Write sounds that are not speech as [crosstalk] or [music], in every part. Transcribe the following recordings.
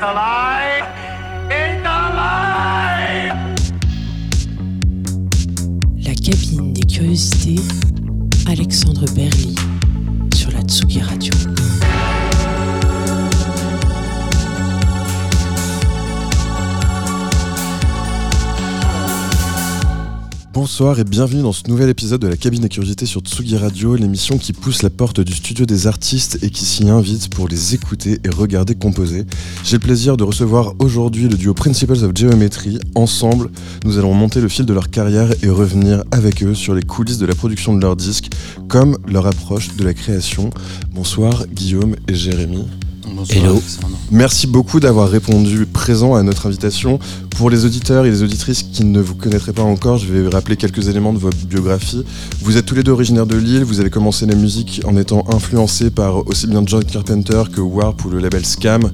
La cabine des curiosités, Alexandre Berly Bonsoir et bienvenue dans ce nouvel épisode de la cabine des curiosités sur Tsugi Radio, l'émission qui pousse la porte du studio des artistes et qui s'y invite pour les écouter et regarder composer. J'ai le plaisir de recevoir aujourd'hui le duo Principles of Geometry. Ensemble, nous allons monter le fil de leur carrière et revenir avec eux sur les coulisses de la production de leurs disques, comme leur approche de la création. Bonsoir Guillaume et Jérémy. Bonsoir, Hello. Merci beaucoup d'avoir répondu présent à notre invitation. Pour les auditeurs et les auditrices qui ne vous connaîtraient pas encore, je vais rappeler quelques éléments de votre biographie. Vous êtes tous les deux originaires de Lille, vous avez commencé la musique en étant influencé par aussi bien John Carpenter que Warp ou le label Scam,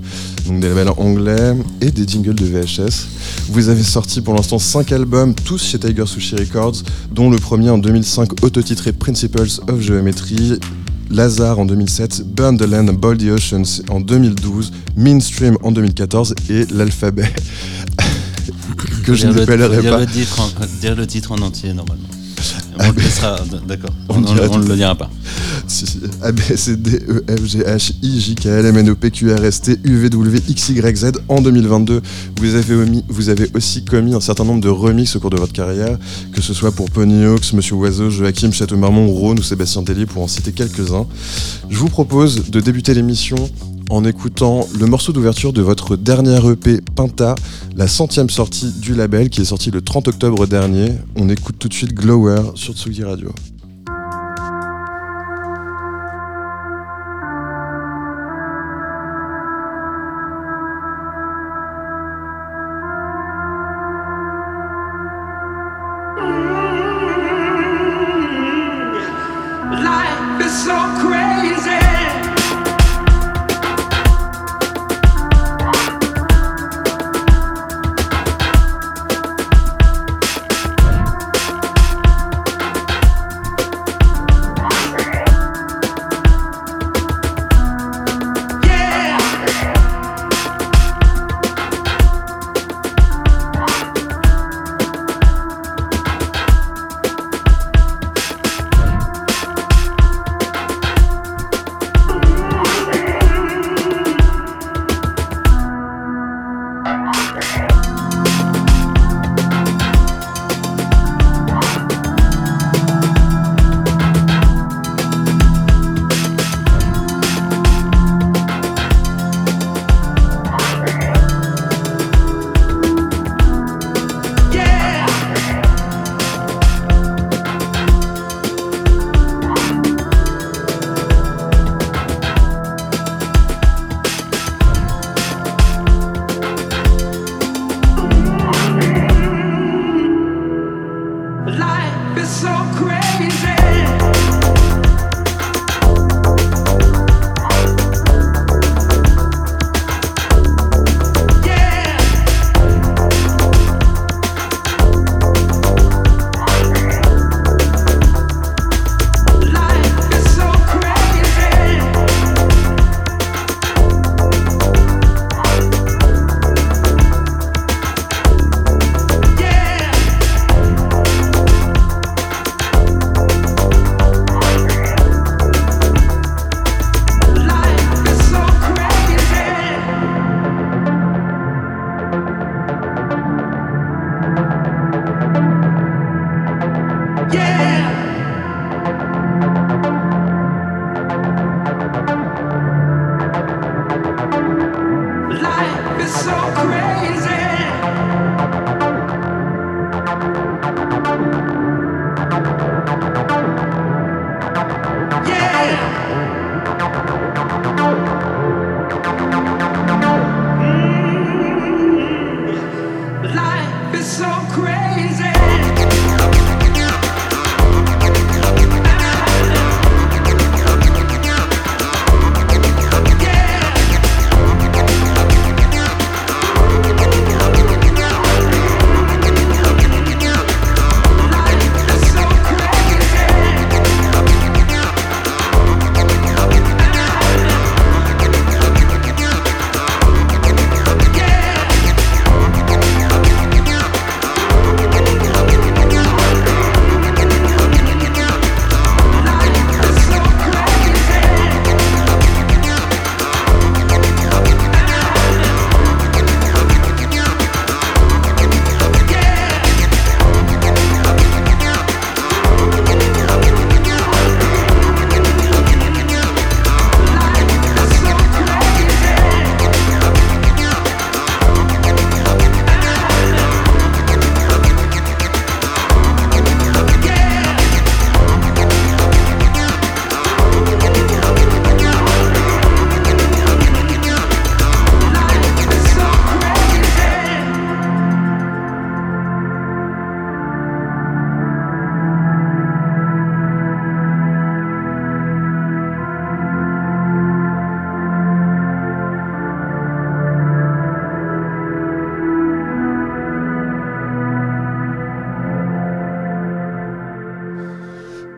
donc des labels anglais et des jingles de VHS. Vous avez sorti pour l'instant 5 albums, tous chez Tiger Sushi Records, dont le premier en 2005 autotitré Principles of Geometry, Lazare en 2007, Burn the Land, Bold the Oceans en 2012, Mainstream en 2014 et l'alphabet [laughs] que je n'appellerai dire pas. Le titre en, dire le titre en entier, normalement. On Ah, le laissera, d'accord. On On ne le dira pas. Si, si. A, B, C, D, E, F, G, H, I, J, K, L, M, N, O, P, Q, R, S, T, U, V, W, X, Y, Z. En 2022, vous avez, omis- vous avez aussi commis un certain nombre de remixes au cours de votre carrière, que ce soit pour Pony Hawks, Monsieur Oiseau, Joachim, Château-Marmont, Rhône ou Sébastien Tellier, pour en citer quelques-uns. Je vous propose de débuter l'émission en écoutant le morceau d'ouverture de votre dernière EP Pinta, la centième sortie du label qui est sortie le 30 octobre dernier. On écoute tout de suite Glower sur Tsugi Radio.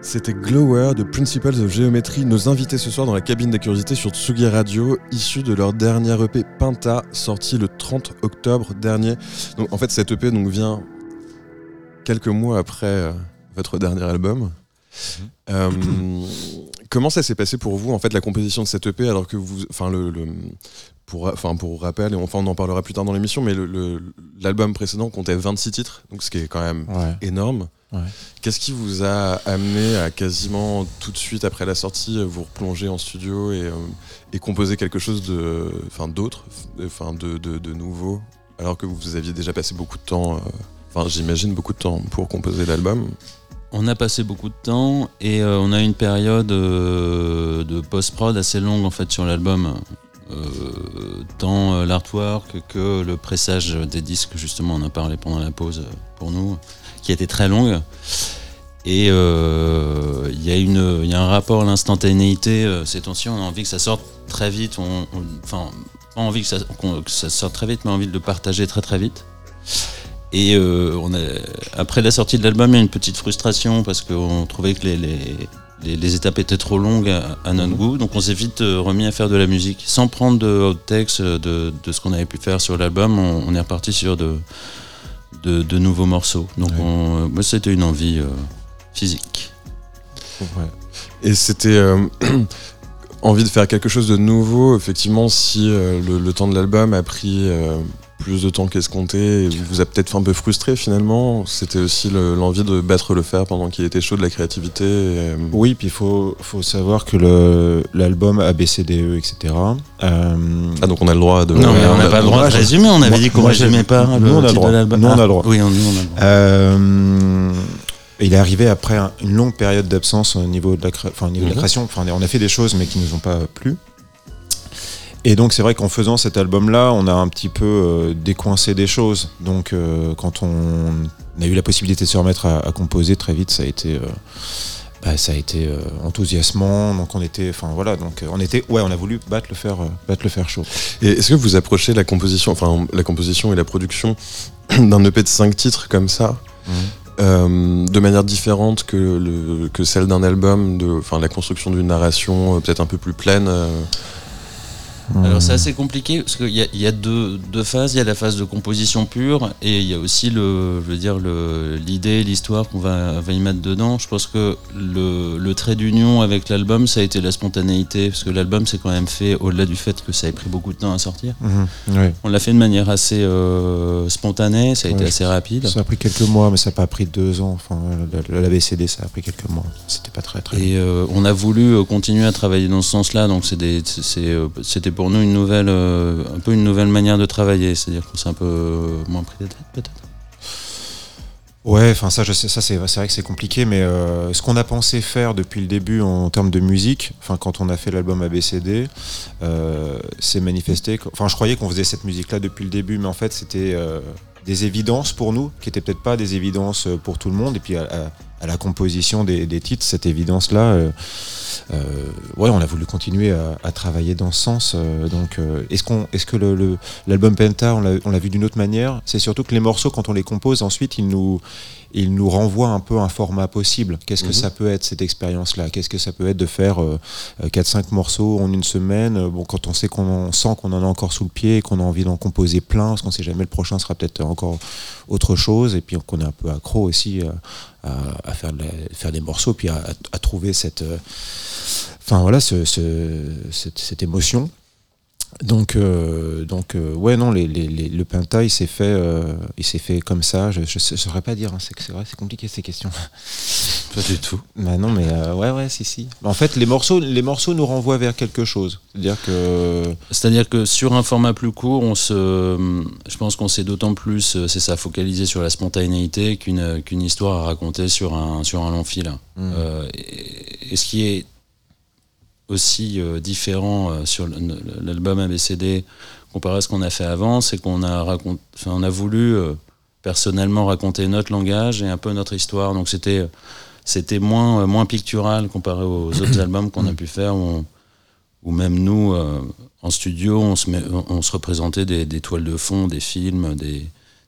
C'était Glower de Principles of Geometry, nos invités ce soir dans la cabine des curiosités sur Tsugi Radio, issus de leur dernier EP Pinta, sorti le 30 octobre dernier. Donc en fait, cet EP donc, vient quelques mois après euh, votre dernier album. Euh, comment ça s'est passé pour vous en fait la composition de cette EP alors que vous, enfin le, le- pour, enfin pour rappel et enfin on en parlera plus tard dans l'émission, mais le- le- l'album précédent comptait 26 titres, donc ce qui est quand même Ouais. énorme. Ouais. Qu'est-ce qui vous a amené à quasiment tout de suite après la sortie vous replonger en studio et, euh, et composer quelque chose de, enfin d'autre, enfin de, de, de nouveau, alors que vous aviez déjà passé beaucoup de temps, euh, enfin j'imagine beaucoup de temps pour composer l'album? On a passé beaucoup de temps et euh, on a une période euh, de post-prod assez longue en fait sur l'album. Euh, tant euh, l'artwork que le pressage des disques, justement, on a parlé pendant la pause euh, pour nous, qui été très longue. Et il y, y a un rapport à l'instantanéité euh, ces temps-ci, on a envie que ça sorte très vite, enfin, pas envie que ça, ça sorte très vite, mais envie de le partager très très vite. Et après la sortie de l'album, il y a une petite frustration parce qu'on trouvait que les, les- les étapes étaient trop longues à, à notre goût. Donc on s'est vite euh, remis à faire de la musique. Sans prendre de outtakes euh, de, de ce qu'on avait pu faire sur l'album, on, on est reparti sur de, de, de nouveaux morceaux. Donc Ouais. euh, moi, c'était une envie euh, physique. Ouais. Et c'était euh, [clears throat] envie de faire quelque chose de nouveau, effectivement, si euh, le, le temps de l'album a pris plus de temps qu'escompté et vous a peut-être fait un peu frustré finalement. C'était aussi le- l'envie de battre le fer pendant qu'il était chaud de la créativité. et, euh, Oui, puis il faut, faut savoir que l'album ABCDE, etc. euh, Ah, donc on a le droit de. Non, mais on n'a a- pas le droit de résumer. On avait moi- dit qu'on résumait pas nous, le on a le titre droit. de l'album. Nous, on a le droit. Oui, on, nous, on a le droit. Euh, il est arrivé après un- une longue période d'absence au niveau de la, cré- enfin, au niveau de la Mhm. création. Enfin, on a fait des choses, mais qui nous ont pas plu. Et donc, c'est vrai qu'en faisant cet album-là, on a un petit peu euh, décoincé des choses. Donc, euh, quand on a eu la possibilité de se remettre à, à composer très vite, ça a été, euh, bah, ça a été enthousiasmant. Donc, on était, enfin voilà, donc on était, ouais, on a voulu battre le fer, battre le fer chaud. Et est-ce que vous approchez la composition, enfin la composition et la production [clears throat] d'un EP de 5 titres comme ça euh, de manière différente que, le, que celle d'un album, enfin la construction d'une narration euh, peut-être un peu plus pleine euh, Alors c'est assez compliqué parce qu'il y a, il y a deux, deux phases. Il y a la phase de composition pure et il y a aussi le, je veux dire l'idée, l'histoire qu'on va, va y mettre dedans. Je pense que le, le trait d'union avec l'album, ça a été la spontanéité parce que l'album c'est quand même fait au-delà du fait que ça ait pris beaucoup de temps à sortir. Mhm. On l'a fait de manière assez euh, spontanée, ça a été assez rapide. Ça a pris quelques mois, mais ça n'a pas pris deux ans. Enfin, la, la BCD, ça a pris quelques mois. C'était pas très très. Et euh, on a voulu euh, continuer à travailler dans ce sens-là, donc c'était pour nous une nouvelle, euh, un peu une nouvelle manière de travailler, c'est-à-dire qu'on s'est un peu euh, moins pris la tête peut-être? Ouais, enfin ça, je sais, ça c'est vrai que c'est compliqué, mais euh, ce qu'on a pensé faire depuis le début en, termes de musique, enfin quand on a fait l'album ABCD, c'est manifesté. Enfin, je croyais qu'on faisait cette musique-là depuis le début, mais en fait c'était des évidences pour nous, qui étaient peut-être pas des évidences pour tout le monde. Et puis à- à la composition des, des titres, cette évidence-là, euh, euh, ouais, on a voulu continuer à, à travailler dans ce sens. euh, donc, euh, est-ce qu'on, est-ce que le- le, l'album Penta, on l'a, on l'a vu d'une autre manière? C'est surtout que les morceaux, quand on les compose, ensuite, ils nous, ils nous renvoient un peu un format possible. Qu'est-ce que Mhm. ça peut être cette expérience-là? Qu'est-ce que ça peut être de faire 4-5 morceaux en une semaine? Euh, Bon, quand on sait qu'on en- sent qu'on en a encore sous le pied et qu'on a envie d'en composer plein, parce qu'on sait jamais le prochain sera peut-être encore autre chose, et puis qu'on est un peu accro aussi euh, à, faire, de faire des morceaux, puis à, trouver cette, euh, enfin voilà, ce- ce- cette, cette émotion. Donc, euh, donc euh, ouais, non, les, les- les- le Penta, il s'est fait, euh, il s'est fait comme ça. Je, je saurais pas dire. hein, c'est vrai, c'est compliqué ces questions. [laughs] Pas du tout. bah non, mais ouais, ouais, si, si. En fait, les morceaux, les morceaux nous renvoient vers quelque chose. C'est-à-dire que C'est-à-dire que sur un format plus court, on se, je pense qu'on s'est d'autant plus, c'est ça, focalisé sur la spontanéité qu'une qu'une histoire à raconter sur un, sur un long fil. Mm. Euh, et, et ce qui est aussi euh, différent euh, sur l'album ABCD comparé à ce qu'on a fait avant, c'est qu'on a, racont- enfin, on a voulu euh, personnellement raconter notre langage et un peu notre histoire. Donc c'était c'était moins, euh, moins pictural comparé aux autres [coughs] albums qu'on a pu faire. Où, même nous, euh, en studio, on se, met- on- on se représentait des, des toiles de fond, des films, des,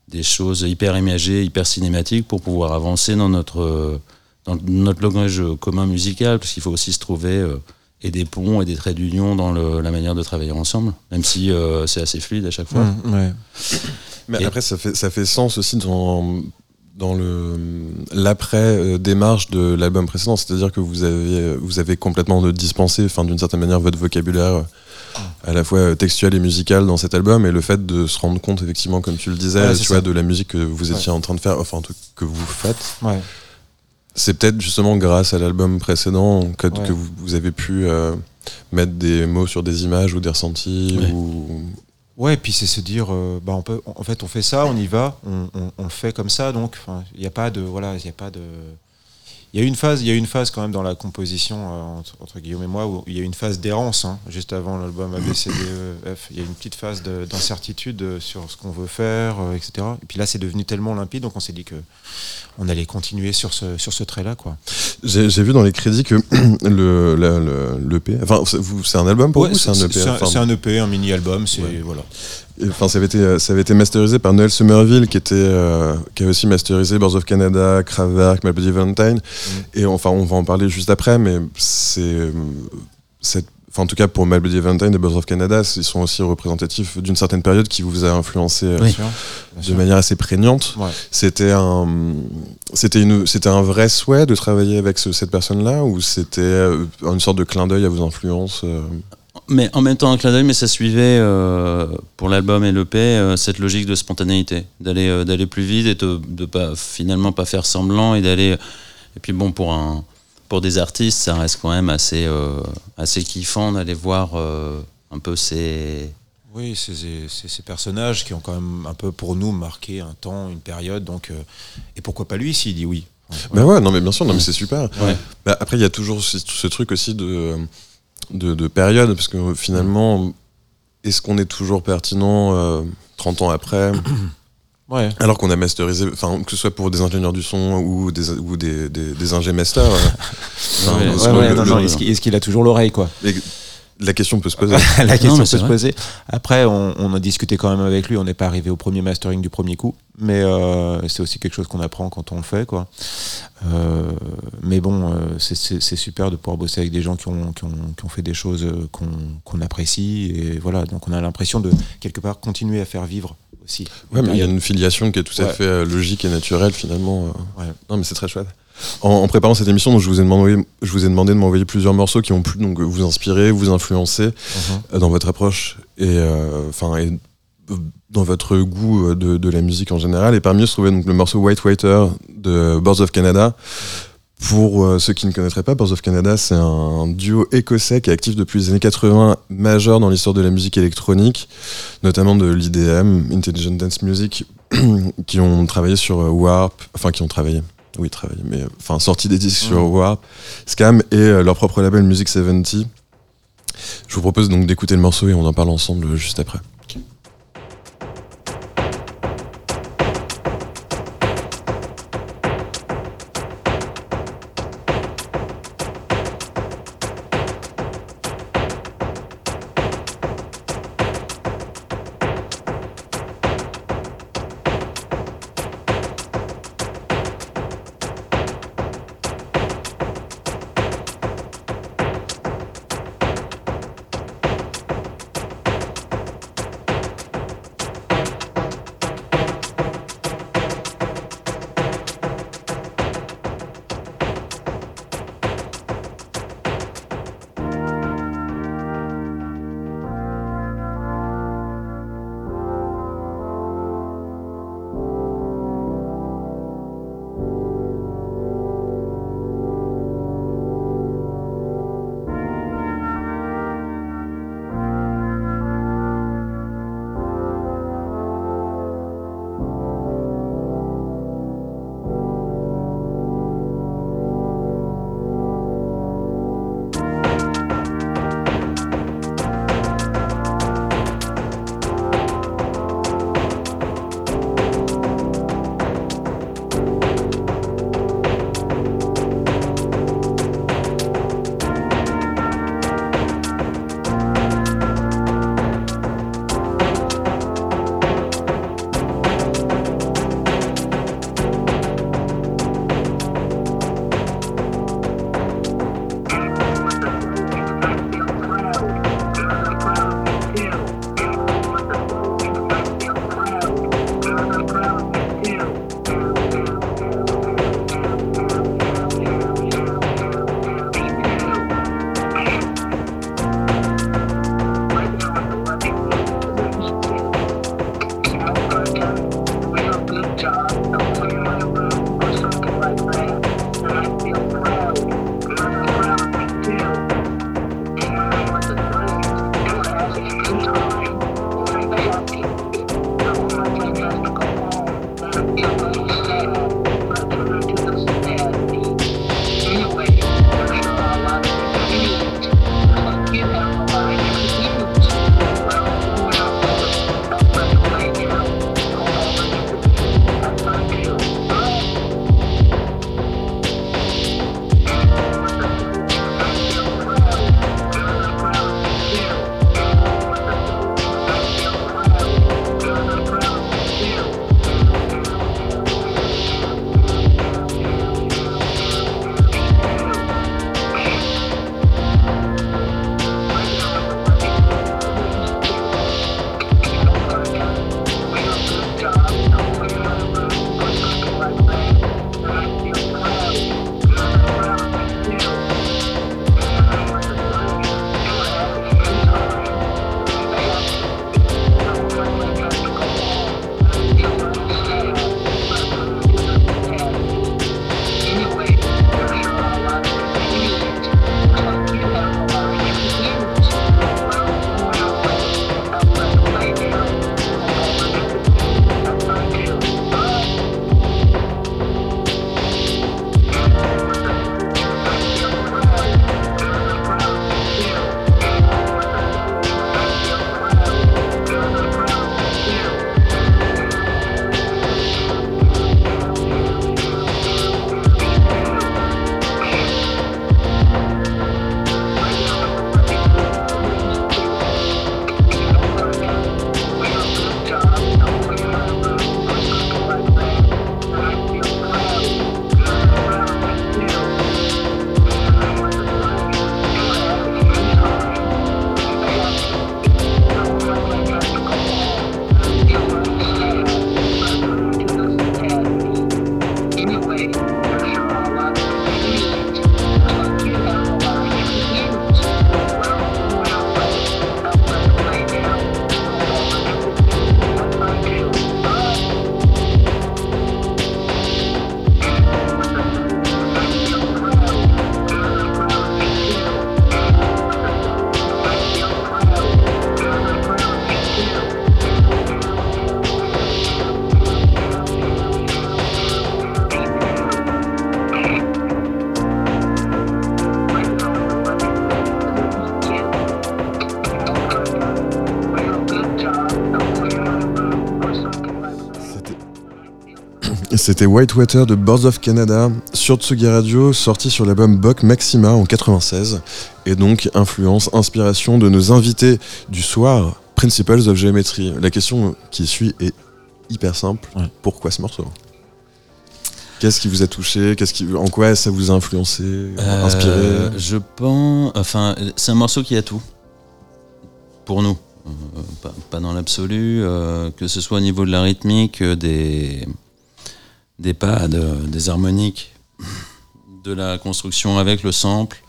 des choses hyper imagées, hyper cinématiques pour pouvoir avancer dans notre, dans notre langage commun musical, parce qu'il faut aussi se trouver euh, et des ponts et des traits d'union dans le- la manière de travailler ensemble, même si euh, c'est assez fluide à chaque fois. Mmh, ouais. Mais Et- après, ça fait, ça fait sens aussi dans, dans le l'après euh, démarche de l'album précédent. C'est-à-dire que vous avez, vous avez complètement dispensé, enfin, d'une certaine manière, votre vocabulaire euh, à la fois textuel et musical dans cet album. Et le fait de se rendre compte, effectivement, comme tu le disais, Ouais, tu vois, de la musique que vous étiez en train de faire, enfin, un truc que vous faites. C'est peut-être justement grâce à l'album précédent que, Ouais. que vous, vous avez pu euh, mettre des mots sur des images ou des ressentis Ouais. ou Ouais, puis c'est se dire, euh, bah on peut, en fait, on fait ça, on y va, on, on- on le fait comme ça, donc il n'y a pas de, voilà, il a pas de, il y a une phase, il y a une phase quand même dans la composition euh, entre, entre Guillaume et moi où il y a une phase d'errance, hein, juste avant l'album ABCDEF, il y a une petite phase de- d'incertitude euh, sur ce qu'on veut faire, euh, etc. Et puis là, c'est devenu tellement limpide, donc on s'est dit que on allait continuer sur ce, sur ce trait-là, quoi. J'ai vu dans les crédits que [clears throat] le, le, le- l'EP, enfin c'est c'est un album pour Ouais, vous, c'est un EP. c'est un, enfin, c'est un EP, un mini-album, c'est Ouais. voilà. Enfin, ça avait été ça avait été masterisé par Noël Somerville qui était euh, qui a aussi masterisé Birds of Canada, Kraftwerk, My Bloody Valentine. Et enfin on va en parler juste après, mais c'est cette Enfin, en tout cas, pour My Bloody Valentine et Birds of Canada, ils sont aussi représentatifs d'une certaine période qui vous a influencé euh, Oui. Bien sûr, bien de sûr. manière assez prégnante. Ouais. C'était un, c'était une, c'était un vrai souhait de travailler avec ce- cette personne-là, ou c'était euh, une sorte de clin d'œil à vos influences. euh, Mais en même temps, un clin d'œil, mais ça suivait euh, pour l'album et l'EP euh, cette logique de spontanéité, d'aller euh, d'aller plus vite et de, de pas finalement pas faire semblant et d'aller. Et puis bon, pour un pour des artistes, ça reste quand même assez euh, assez kiffant d'aller voir euh, un peu ces Oui, c'est- ces personnages qui ont quand même un peu pour nous marqué un temps, une période. Donc, euh, et pourquoi pas lui s'il dit oui Bah ouais, non mais bien sûr, non mais c'est super. Ouais. Bah, après, il y a toujours ce, ce truc aussi de, de, de période, parce que finalement, est-ce qu'on est toujours pertinent euh, 30 ans après [coughs] Ouais. Alors qu'on a masterisé, enfin, que ce soit pour des ingénieurs du son ou des, ou des, des, des ingé masters. euh, [laughs] enfin, Ouais, Ouais, le- le- est-ce qu'il a toujours l'oreille, quoi? La question peut se poser. [laughs] La question peut se poser. Après, on, on a discuté quand même avec lui. On n'est pas arrivé au premier mastering du premier coup, mais euh, c'est aussi quelque chose qu'on apprend quand on le fait, quoi. Euh, mais bon, euh, c'est- super de pouvoir bosser avec des gens qui ont, qui ont, qui ont fait des choses qu'on qu'on apprécie. Et voilà, donc on a l'impression de quelque part continuer à faire vivre aussi. Ouais, mais il y a une filiation qui est tout à fait logique et naturelle finalement. Ouais. Non, mais c'est très chouette. En, en préparant cette émission, donc, je, vous ai demandé, je vous ai demandé de m'envoyer plusieurs morceaux qui ont pu donc, vous inspirer, vous influencer Mhm. euh, dans votre approche et, euh, enfin, euh, dans votre goût de, de la musique en général. Et parmi eux se trouvait donc, le morceau White Waiter de Birds of Canada. Pour euh, ceux qui ne connaîtraient pas, Birds of Canada, c'est un duo écossais qui est actif depuis les années 80, majeur dans l'histoire de la musique électronique, notamment de l'IDM, Intelligent Dance Music, [clears throat] qui ont travaillé sur euh, Warp, enfin qui ont travaillé, oui travaillé, mais enfin sorti des disques sur Warp, Scam et euh, leur propre label Music 70. Je vous propose donc d'écouter le morceau et on en parle ensemble euh, juste après. C'était Whitewater de Birds of Canada sur Tsugi Radio, sorti sur l'album Buck Maxima en 96, et donc influence, inspiration de nos invités du soir, Principles of Geometry. La question qui suit est hyper simple. Ouais. Pourquoi ce morceau? Qu'est-ce qui vous a touché? Qu'est-ce qui, En quoi ça vous a influencé, Euh, inspiré? Je pense. Enfin, c'est un morceau qui a tout. Pour nous. Euh, pas, pas dans l'absolu. euh, que ce soit au niveau de la rythmique, des, des pads, des harmoniques, de la construction avec le sample.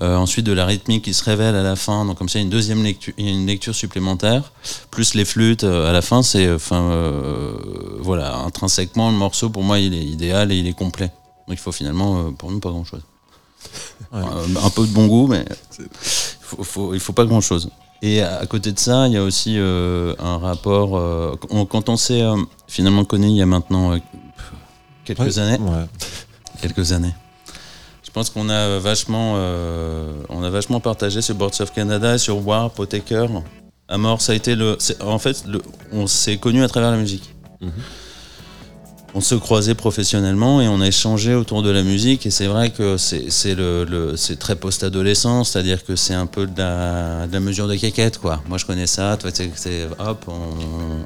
euh, ensuite de la rythmique qui se révèle à la fin, donc comme ça une deuxième lecture, une lecture supplémentaire, plus les flûtes euh, à la fin, c'est, enfin, euh, voilà, intrinsèquement le morceau pour moi il est idéal et il est complet. Donc il faut finalement, pour nous, pas grand chose. [laughs] Ouais. un peu de bon goût, mais il faut, faut- il faut pas grand chose. Et à côté de ça, il y a aussi un rapport. on- quand on s'est finalement connu il y a maintenant quelques Ouais. années, Ouais. quelques années. Je pense qu'on a vachement, euh, on a vachement partagé sur Boards of Canada, sur Warp, Taker. Amor, ça a été le. En fait, le- on s'est connus à travers la musique. Mhm. On se croisait professionnellement et on a échangé autour de la musique. Et c'est vrai que c'est le, très post-adolescent, c'est-à-dire que c'est un peu de la, de la mesure de caquette, quoi. Moi, je connais ça. Toi, c'est- hop, on.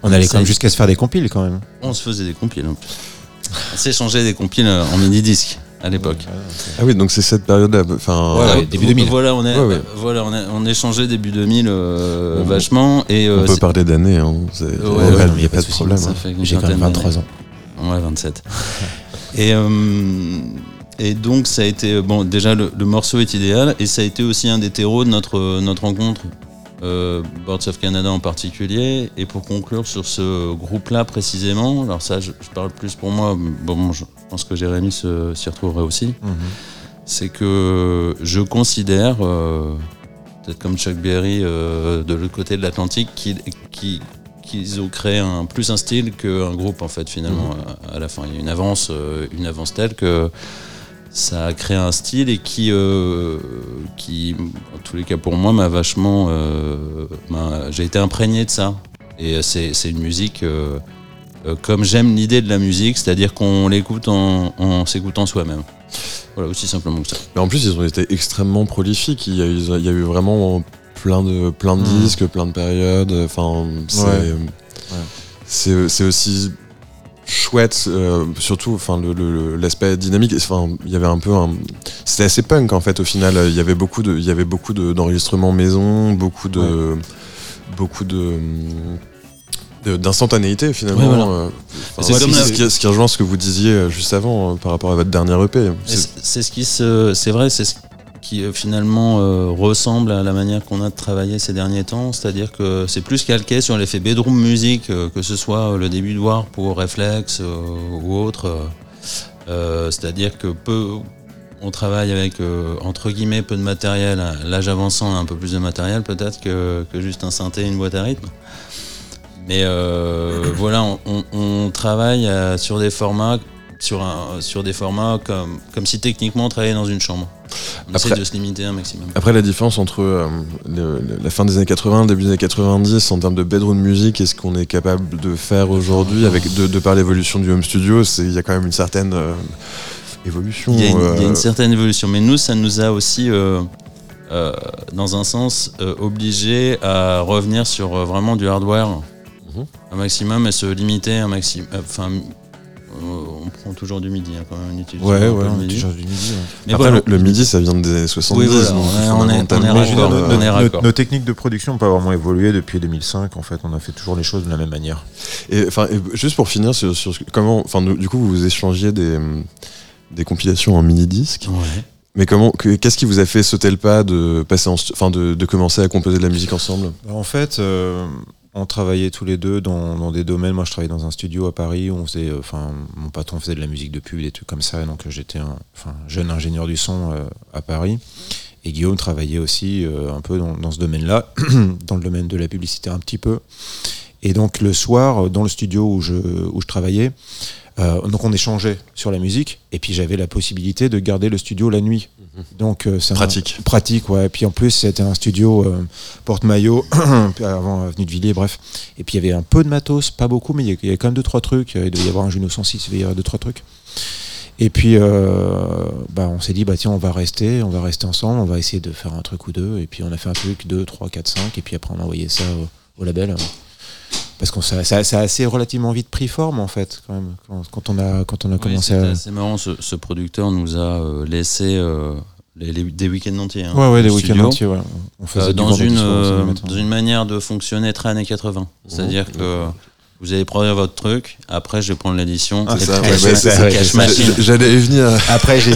On allait quand même jusqu'à se faire des compiles quand même. On se faisait des compiles en plus. On s'échangeait des compiles en mini-disque à l'époque. Ah oui, donc c'est cette période-là. Enfin, Ouais, Ah, ouais, début 2000. Voilà, on a, Ouais, ouais. voilà, on a, on a échangé début 2000 euh, On- vachement et euh, on peut parler d'années. Hein. c'est- Ouais, ouais, ouais, il n'y a pas de problème. hein. J'ai quand même vingtaine 23 ans. Ouais, 27. et, euh, et donc, ça a été. Bon, déjà, le, le morceau est idéal et ça a été aussi un des terreaux de notre, notre rencontre, euh, Boards of Canada en particulier. Et pour conclure sur ce groupe-là précisément, alors ça, je, je parle plus pour moi, mais bon, je pense que Jérémy s'y retrouverait aussi. Mhm. C'est que je considère, euh, peut-être comme Chuck Berry euh, de l'autre côté de l'Atlantique, qu'il qui, qu'ils ont créé un, plus un style qu'un groupe en fait finalement à, à la fin. Il y a une avance, euh, une avance telle que ça a créé un style et qui, euh, qui en tous les cas pour moi, m'a vachement, euh, j'ai été imprégné de ça. Et c'est une musique euh, comme j'aime l'idée de la musique, c'est-à-dire qu'on l'écoute en, en s'écoutant soi-même. Voilà, aussi simplement que ça. Mais en plus, ils ont été extrêmement prolifiques. Il y a eu, il y a eu vraiment plein de, plein de Mm. disques, plein de périodes. Enfin, c'est, Ouais. c'est, c'est aussi chouette, euh, surtout, enfin, le, le- l'aspect dynamique. Enfin, il y avait un peu un, c'était assez punk en fait. Au final, il y avait beaucoup de, il y avait beaucoup de, d'enregistrements maison, beaucoup de, beaucoup de d'instantanéité finalement. Ouais, voilà. euh, enfin, C'est ouais, comme ce, qui, ce qui rejoint ce que vous disiez euh, juste avant par rapport à votre dernier EP. Mais C'est- C'est c'est ce qui se, c'est vrai, c'est ce qui euh, finalement euh, ressemble à la manière qu'on a de travailler ces derniers temps, c'est-à-dire que c'est plus calqué sur l'effet bedroom music, euh, que ce soit le début de Warp ou Reflex ou autre. c'est-à-dire que peu, on travaille avec entre guillemets peu de matériel. L'âge avançant, un peu plus de matériel peut-être que, juste un synthé et une boîte à rythme. Mais voilà, on, travaille sur des formats, sur, des formats comme si techniquement on travaillait dans une chambre. On essaie Après- de se limiter un maximum. Après, la différence entre euh, le- le- la fin des années 80, début des années 90, en termes de bedroom music et ce qu'on est capable de faire aujourd'hui, avec de, de par l'évolution du home studio, il y a quand même une certaine euh, évolution. Il y, a une, il y a euh, une certaine évolution, mais nous, ça nous a aussi, dans un sens, obligés à revenir sur vraiment du hardware Mhm. un maximum et se limiter un maximum. Enfin, on prend toujours du midi hein, quand même, on utilise Ouais, toujours ouais, on midi. du midi. ouais. Mais Après, voilà. le, le midi, ça vient des années 70. Oui, voilà, on est- on est- est euh, nos- on est nos- raccord. nos techniques de production n'ont pas vraiment évolué depuis 2005. En fait, on a fait toujours les choses de la même manière. Et juste pour finir sur, comment, enfin, du coup, vous échangiez des, hum, des compilations en mini disques. Ouais. Mais comment, que- qu'est-ce qui vous a fait sauter le pas de passer, enfin, de, de commencer à composer de la musique ensemble? En fait, euh, on travaillait tous les deux dans, des domaines. Moi, je travaillais dans un studio à Paris où on faisait, euh, enfin, mon patron faisait de la musique de pub, des trucs comme ça. Donc, j'étais un jeune ingénieur du son euh, à Paris. Et Guillaume travaillait aussi euh, un peu dans, ce domaine-là, [clears throat] dans le domaine de la publicité un petit peu. Et donc, le soir, dans le studio où je, où je travaillais, donc on échangeait sur la musique. Et puis, j'avais la possibilité de garder le studio la nuit. Donc, euh, c'est un- Pratique. pratique, ouais. Et puis en plus, c'était un studio euh, porte-maillot, [coughs] avant Avenue de Villiers, bref. Et puis il y avait un peu de matos, pas beaucoup, mais il y avait quand même deux, trois trucs. Il devait y avoir un Juno 106, il y avoir deux, trois trucs. Et puis, euh, bah, on s'est dit, bah, tiens, on va rester, on va rester ensemble, on va essayer de faire un truc ou deux. Et puis, on a fait un truc, deux, trois, quatre, cinq. Et puis après, on a envoyé ça au, au label. Parce qu'on ça, ça, ça a assez relativement vite pris forme, en fait, quand même, quand, quand on a, quand on a Oui, commencé à. assez marrant. Ce, ce producteur nous a euh, laissé euh, les- les- des week-ends entiers. hein, Ouais, ouais, des week-ends entiers, ouais. On faisait Euh, du dans, une, euh, dans une manière de fonctionner très années 80. C'est-à-dire que vous allez produire votre truc, après je vais prendre l'édition. Ah, c'est c'est. J'allais venir. Après, j'ai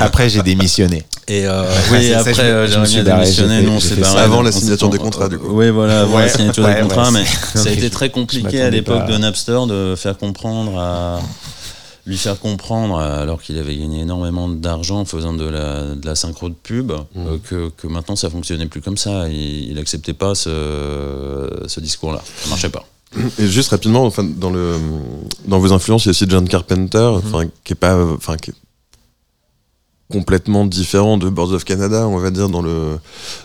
après, démissionné. Et euh, Ouais, oui, c'est ça, après euh, j'ai ça barré. avant la signature des on- contrats, du coup. Oui, voilà, avant Ouais, la signature ouais, des contrats, ouais, mais c'est- ça a été très compliqué à l'époque de Napster de faire comprendre à lui faire comprendre, alors qu'il avait gagné énormément d'argent en faisant de la, de la synchro de pub, euh, que, que maintenant ça fonctionnait plus comme ça. Il, il acceptait pas ce, ce discours-là. Ça marchait pas. Et juste rapidement, enfin, dans, le, dans vos influences, il y a aussi John Carpenter, enfin, qui est pas, enfin, qui est complètement différent de Birds of Canada, on va dire, dans le,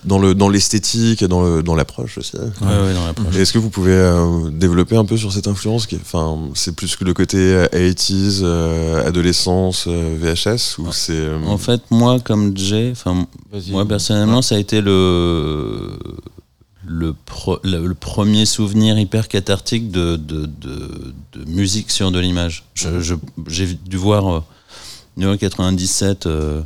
dans le, dans l'esthétique et dans le, dans l'approche aussi. Ouais, ouais, dans l'approche. Et Est-ce que vous pouvez euh, développer un peu sur cette influence qui Enfin, c'est plus que le côté euh, 80s, euh, adolescence, euh, VHS, ou c'est euh, En fait, moi, comme Jay, enfin, moi personnellement, ça a été le le, pro- le, le premier souvenir hyper cathartique de, de, de, de musique sur de l'image. J'ai dû voir euh, New York 97 euh,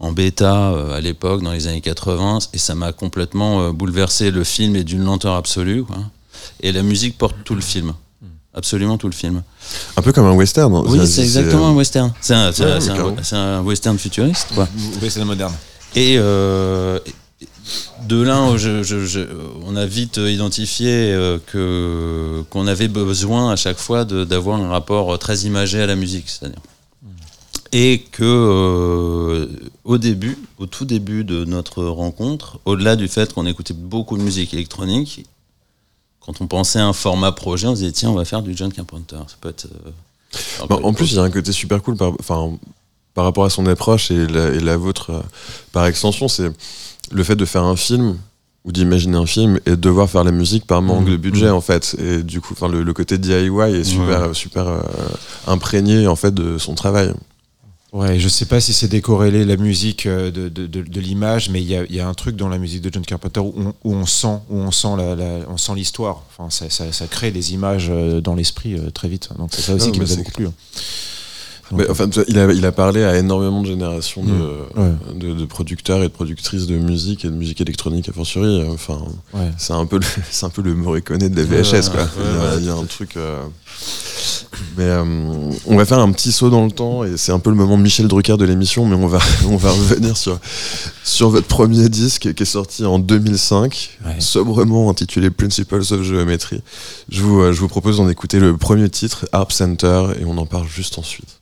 en bêta euh, à l'époque, dans les années 80, et ça m'a complètement euh, bouleversé. Le film est d'une lenteur absolue, quoi. et la musique porte tout le film. Absolument tout le film. un peu comme un western. hein. Oui, c'est exactement un western. C'est un, Ouais, western futuriste, quoi. Oui, c'est moderne. Et euh, de là, je- je- je- on a vite identifié euh, que qu'on avait besoin à chaque fois d'avoir un rapport très imagé à la musique, c'est-à-dire. Et que euh, au début, au tout début de notre rencontre, au-delà du fait qu'on écoutait beaucoup de musique électronique, quand on pensait à un format projet, on se disait tiens, on va faire du John Carpenter. Ça peut être. euh, Bah, en plus, il y a un côté super cool par, par rapport à son approche et la, et la vôtre par extension, c'est le fait de faire un film ou d'imaginer un film et de devoir faire la musique par manque de budget Mhm. en fait et du coup enfin le, le côté DIY est super super euh, imprégné en fait de son travail Ouais, je sais pas si c'est décorrélé la musique euh, de, de, de, de l'image, mais il y y a un truc dans la musique de John Carpenter où on, où on sent, où on sent la, la- on sent l'histoire. Enfin, ça, ça, ça crée des images euh, dans l'esprit euh, très vite. Donc c'est ça aussi qui nous a beaucoup plu. Mais, enfin il a, il a parlé à énormément de générations de, Ouais. de, de producteurs et de productrices de musique et de musique électronique a fortiori enfin Ouais. c'est un peu le, [laughs] c'est un peu le Morricone de la VHS quoi il y a, il y a un truc euh, mais euh, on va faire un petit saut dans le temps et c'est un peu le moment Michel Drucker de l'émission mais on va [laughs] on va revenir sur sur votre premier disque qui est sorti en 2005 Ouais. sobrement intitulé Principles of Geometry je vous euh, je vous propose d'en écouter le premier titre Harp Center et on en parle juste ensuite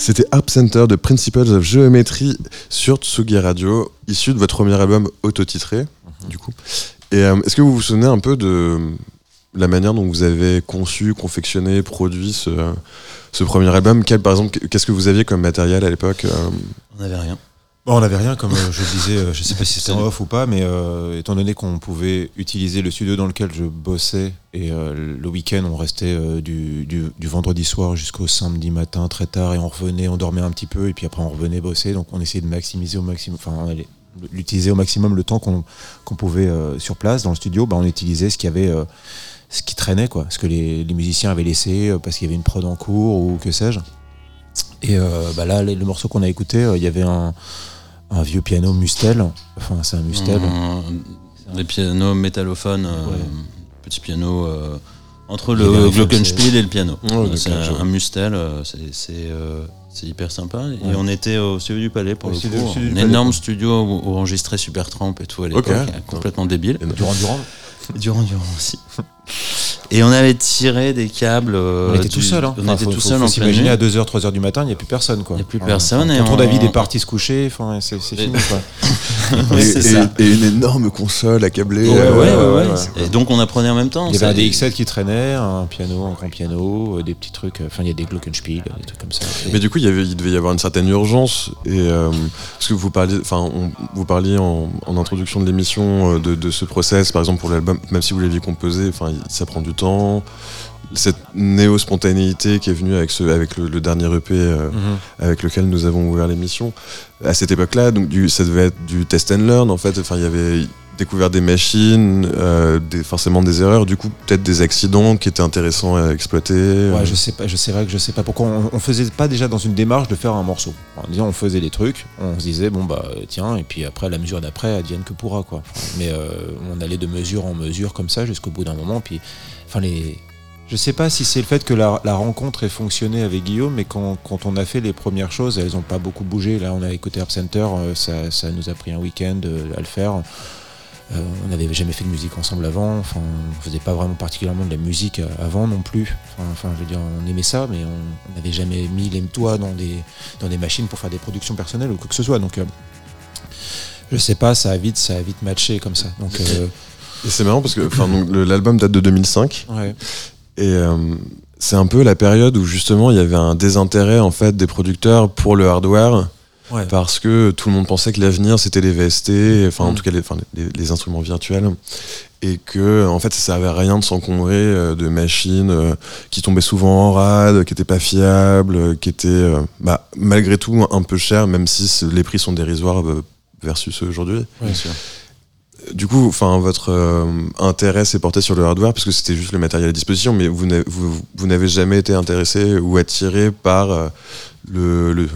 C'était Harp Center de Principles of Geometry sur Tsugi Radio, issu de votre premier album autotitré, du coup. Et euh, est-ce que vous vous souvenez un peu de la manière dont vous avez conçu, confectionné, produit ce, ce premier album? Quel, Par exemple, qu'est-ce que vous aviez comme matériel à l'époque euh? On n'avait rien. On n'avait rien, comme euh, je disais, euh, je sais pas si c'était en off ou pas, mais euh, étant donné qu'on pouvait utiliser le studio dans lequel je bossais, et euh, le week-end, on restait euh, du, du- du vendredi soir jusqu'au samedi matin très tard, et on revenait, on dormait un petit peu, et puis après on revenait bosser, donc on essayait de maximiser au maximum, enfin, l'utiliser au maximum le temps qu'on pouvait sur place, dans le studio, bah, on utilisait ce qu'il y avait. ce qui traînait quoi, ce que les, les musiciens avaient laissé parce qu'il y avait une prod en cours ou que sais-je. Et euh, bah là, le, morceau qu'on a écouté, euh, il y avait un, un vieux piano Mustel. Enfin, c'est un Mustel. Un- Des pianos métallophones, euh, Ouais. petit piano euh, entre le glockenspiel et le piano. Ouais, c'est un, Mustel, euh, c'est hyper sympa. Et Ouais. on était au studio du Palais pour Au le studio- coup. studio du un énorme studio où, où enregistrait Supertramp et tout à l'époque, complètement débile. Durand Durand. Durand Durand aussi. [laughs] Et on avait tiré des câbles. euh, On était du- tout seul. Hein. On Enfin, était faut- tout faut- seul faut en pleine s'imaginer à 2h, 3h du matin, il n'y a plus personne. Quoi. Il y a plus personne, Quand on vie des parties se coucher, c'est fini. Quoi. [laughs] [laughs] Et, ça. une énorme console accablée. Ouais, ouais, euh, ouais, ouais. Et donc on apprenait en même temps. Il y avait un DX7 qui traînait, un piano, un grand piano, euh, des petits trucs. Enfin, il y a des Glockenspiel, des trucs comme ça. Mais du coup, il, y avait, il devait y avoir une certaine urgence. Et euh, parce que vous parliez, enfin, vous parliez en, en introduction de l'émission euh, de, de ce process, par exemple pour l'album, même si vous l'aviez composé, enfin, ça prend du temps. Cette néo-spontanéité qui est venue avec, ce, avec le, le dernier EP euh, Mhm. avec lequel nous avons ouvert l'émission. À cette époque-là, donc du, ça devait être du test and learn en fait. Enfin, il y avait découvert des machines, euh, des, forcément des erreurs, du coup peut-être des accidents qui étaient intéressants à exploiter. Ouais, je sais pas, je sais vrai que je sais pas pourquoi on, on faisait pas déjà dans une démarche de faire un morceau. En disant on faisait des trucs, on se disait bon bah tiens et puis après la mesure d'après advienne que pourra quoi. Mais euh, on allait de mesure en mesure comme ça jusqu'au bout d'un moment puis enfin les je sais pas si c'est le fait que la, la rencontre ait fonctionné avec Guillaume, mais quand, quand on a fait les premières choses, elles ont pas beaucoup bougé. Là, on a écouté Herb Center, euh, ça, ça nous a pris un week-end euh, à le faire. Euh, on n'avait jamais fait de musique ensemble avant. Enfin, on faisait pas vraiment particulièrement de la musique avant non plus. Enfin, je veux dire, on aimait ça, mais on n'avait jamais mis les toits dans des dans des machines pour faire des productions personnelles ou quoi que ce soit. Donc, euh, je sais pas, ça a vite, ça a vite matché comme ça. Donc, euh, Et c'est marrant parce que l'album date de 2005. ouais. Et euh, c'est un peu la période où justement il y avait un désintérêt en fait des producteurs pour le hardware Ouais. parce que tout le monde pensait que l'avenir c'était les VST, enfin en Mm. tout cas les, enfin, les, les instruments virtuels, et que en fait ça servait à rien de s'encombrer euh, de machines euh, qui tombaient souvent en rade, qui étaient pas fiables, qui étaient bah, malgré tout un peu chères, même si les prix sont dérisoires versus aujourd'hui. Ouais. Du coup, enfin, votre euh, intérêt s'est porté sur le hardware parce que c'était juste le matériel à disposition, mais vous n'avez, vous, vous n'avez jamais été intéressé ou attiré par euh, le, le,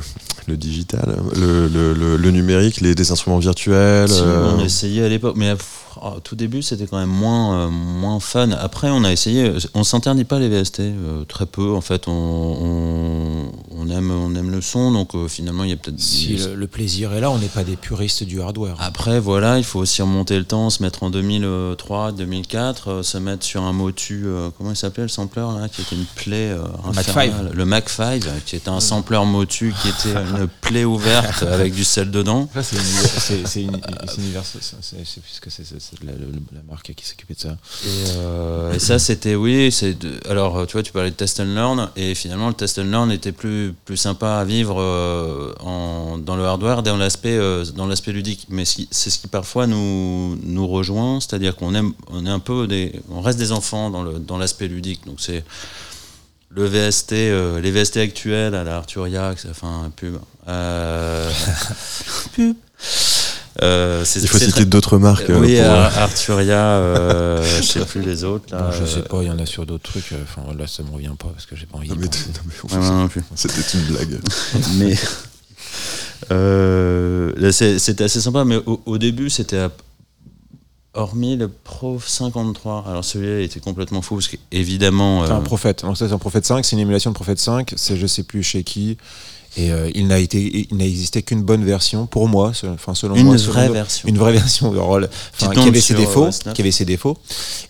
le digital, le, numérique, les, des instruments virtuels. Si, euh, on essayait à l'époque, mais au tout début c'était quand même moins, euh, moins fun. Après on a essayé, on s'interdit pas les VST, euh, très peu en fait. On, on, on aime, on aime le son, donc euh, finalement il y a peut-être. Si le, le plaisir est là, on n'est pas des puristes du hardware. Après voilà, il faut aussi remonter le temps, se mettre en 2003, 2004, euh, se mettre sur un motu, euh, comment il s'appelait le sampler là, qui était une plaie euh, infernale. Le Mac 5, qui était un sampler motu, qui était une plaie ouverte avec du sel dedans. C'est univers- c'est- plus ce que c'est, la, marque qui s'occupait de ça. Et, euh, et ça, c'était, oui, c'est de- alors tu vois, tu parlais de test and learn, et finalement, le test and learn était plus, plus sympa à vivre euh, en, dans le hardware, dans l'aspect, euh, dans l'aspect ludique. Mais c'est ce qui parfois nous, nous rejoint, c'est-à-dire qu'on aime, on est un peu des, on reste des enfants dans, le, dans l'aspect ludique. Donc c'est le VST, euh, les VST actuels à la Arturia, que ça fait un pub. Euh, [laughs] pub. Euh, c'est, il faut c'est citer très- d'autres marques. euh, oui, euh, Ar- Arturia, euh, je sais plus les autres. Là, Non, je sais euh, pas, il y en a sur d'autres trucs. euh, Enfin, là, ça me revient pas parce que j'ai pas envie non, de mais- mais plus. C'était une blague. [laughs] Mais euh, c'est- c'était assez sympa, mais au, au début, c'était à- hormis le Pro 53. Alors celui-là il était complètement fou parce qu'évidemment. Enfin, euh, un prophète. Donc, ça, c'est un prophète 5, c'est une émulation de prophète 5. C'est je sais plus chez qui. Et euh, il n'a été, il n'a existé qu'une bonne version pour moi, enfin selon Une moi, vraie version. une vraie version de rôle, qui avait ses défauts, euh, Snap. qui avait ses défauts,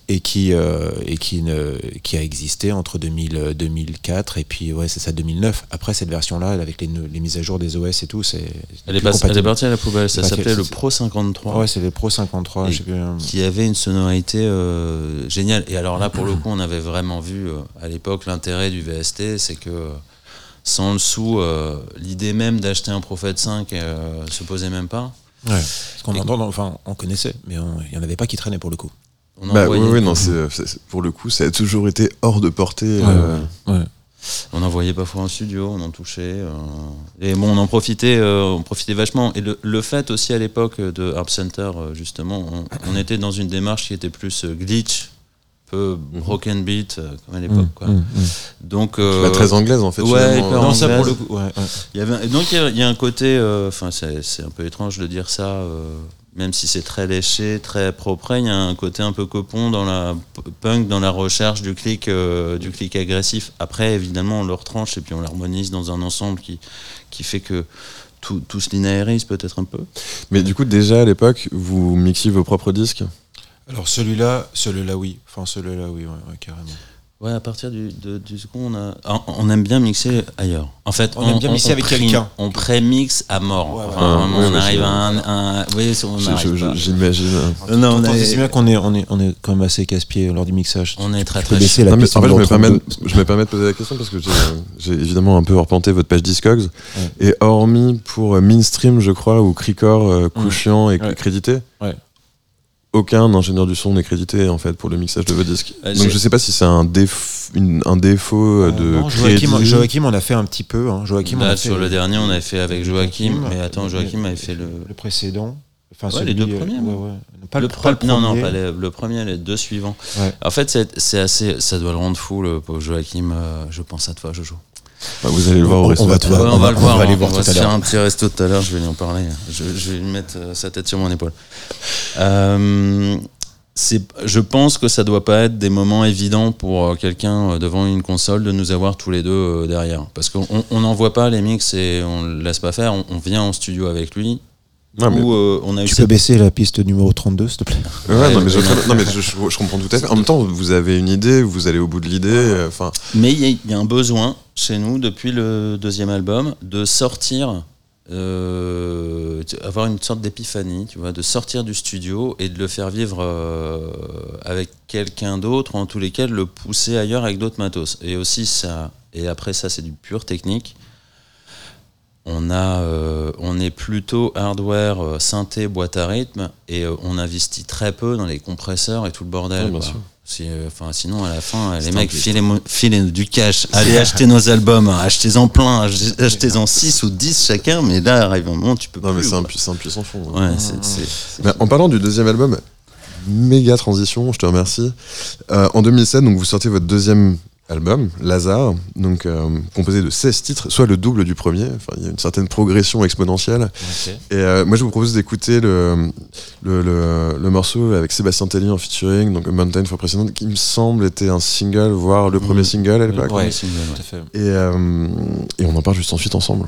et qui euh, et qui ne, qui a existé entre 2000, euh, 2004 et puis ouais c'est ça 2009. Après cette version-là, avec les, les mises à jour des OS et tout, c'est Elle est, elle partie à la poubelle. Ça s'appelait le Pro 53. Ouais, c'est les Pro 53. Et je sais plus, euh, qui avait une sonorité euh, géniale. Et alors là, pour le coup, on avait vraiment vu euh, à l'époque l'intérêt du VST, c'est que euh, sans le sou, euh, l'idée même d'acheter un Prophet 5 euh, se posait même pas. Ouais. Parce qu'on entend, enfin, on connaissait, mais on- il n'y en avait pas qui traînaient pour le coup. On Bah oui, envoyait, oui, non, c'est, c'est- c'est- pour le coup, ça a toujours été hors de portée. Ouais, euh, Ouais. on envoyait parfois en studio, on en touchait. euh, et bon, on en profitait, euh, on profitait vachement. Et le, le fait aussi à l'époque de Harp Center, euh, justement, on, on était dans une démarche qui était plus euh, glitch, peu broken beat, euh, comme à l'époque. quoi. Mmh, mmh. Donc, euh, très anglaise en fait. ouais, Non, ça pour le coup, ouais, ouais. Il y avait, et donc il y a, il y a un côté, euh, enfin c'est c'est un peu étrange de dire ça, euh, même si c'est très léché, très propre, il y a un côté un peu copon dans la punk, dans la recherche du clic, euh, du clic agressif. Après évidemment on le retranche et puis on l'harmonise dans un ensemble qui, qui fait que tout, tout se linéarise peut-être un peu. Mais du coup, déjà à l'époque, vous mixiez vos propres disques? Alors celui-là, celui-là oui. Enfin celui-là oui, ouais, ouais, carrément. Ouais, à partir du, de- du second, on, a, on- on aime bien mixer ailleurs. En fait, On aime bien mixer avec quelqu'un. On pré-mixe à mort. Ouais, ouais. Enfin, Ah, vraiment, on arrive à un, un- oui, on. J'imagine. Non, on est- c'est bien qu'on est, on est, on est quand même assez casse-pied lors du mixage. On est très très baisser la Non, mais en fait, je me, permets, 32. je me permets de poser la question parce que j'ai évidemment un peu repenté votre page Discogs. Ouais. Et hormis pour Mainstream, je crois, ou Cricor, euh, Couchiant et Ouais. crédité, Ouais. Aucun ingénieur du son n'est crédité en fait pour le mixage de vos disques. Euh, Donc je sais pas si c'est un, déf- une- un défaut euh, de non, crédit. Joachim, Joachim en a fait un petit peu. Hein. Joachim a fait sur le dernier, on avait fait avec Joachim, mais attends, le- Joachim avait fait le. le précédent. Enfin, Ouais, celui, les deux euh, premiers, ouais, non ouais. Pas le le, pas le pre- non, non, premier. pas les- le premier, les deux suivants. Ouais. En fait, c'est c'est assez. Ça doit le rendre fou, le pauvre Joachim. euh, je pense à toi, Jojo. Bah, vous allez le voir au On- on resto. va Ouais, voir. on, va le voir. aller on voir va tout à se faire l'heure. un petit resto tout à l'heure. Je vais lui en parler. Je, je vais lui mettre euh, sa tête sur mon épaule. Euh, je pense que ça doit pas être des moments évidents pour euh, quelqu'un euh, devant une console de nous avoir tous les deux euh, derrière, parce qu'on on n'envoie pas les mix et on le laisse pas faire. On, on vient en studio avec lui. Ouais, où, euh, on a eu Tu cette- peux baisser la piste numéro 32, s'il te plaît Ouais, Ouais, non, mais, je, ouais. non, mais je, je- je comprends tout à fait. En même temps, vous avez une idée, vous allez au bout de l'idée. euh, Enfin, Mais il y, a- il y a un besoin chez nous depuis le deuxième album de sortir, euh, avoir une sorte d'épiphanie, tu vois, de sortir du studio et de le faire vivre euh, avec quelqu'un d'autre, ou en tous les cas de le pousser ailleurs avec d'autres matos. Et aussi ça, et après ça c'est du pur technique. On, a, euh, on est plutôt hardware, euh, synthé, boîte à rythme, et euh, on investit très peu dans les compresseurs et tout le bordel. Ouais, enfin, sinon, à la fin, les mecs, filez, filez du cash, allez [laughs] acheter nos albums, hein, achetez-en plein, achetez- achetez-en 6 ou 10 chacun, mais là, arrive un moment, tu peux non, mais plus. c'est un, c'est puissant fond. hein. Bah, en parlant du deuxième album, méga transition, je te remercie. En 2007, donc, vous sortez votre deuxième album, Lazare, donc euh, composé de 16 titres, soit le double du premier. Enfin, il y a une certaine progression exponentielle. Et euh, moi, je vous propose d'écouter le, le, le- le morceau avec Sébastien Tellier en featuring, donc Mountain for President, qui me semble était un single, voire le premier Mhm. single à l'époque. Ouais. single, ouais. Et, euh, et on en parle juste ensuite ensemble.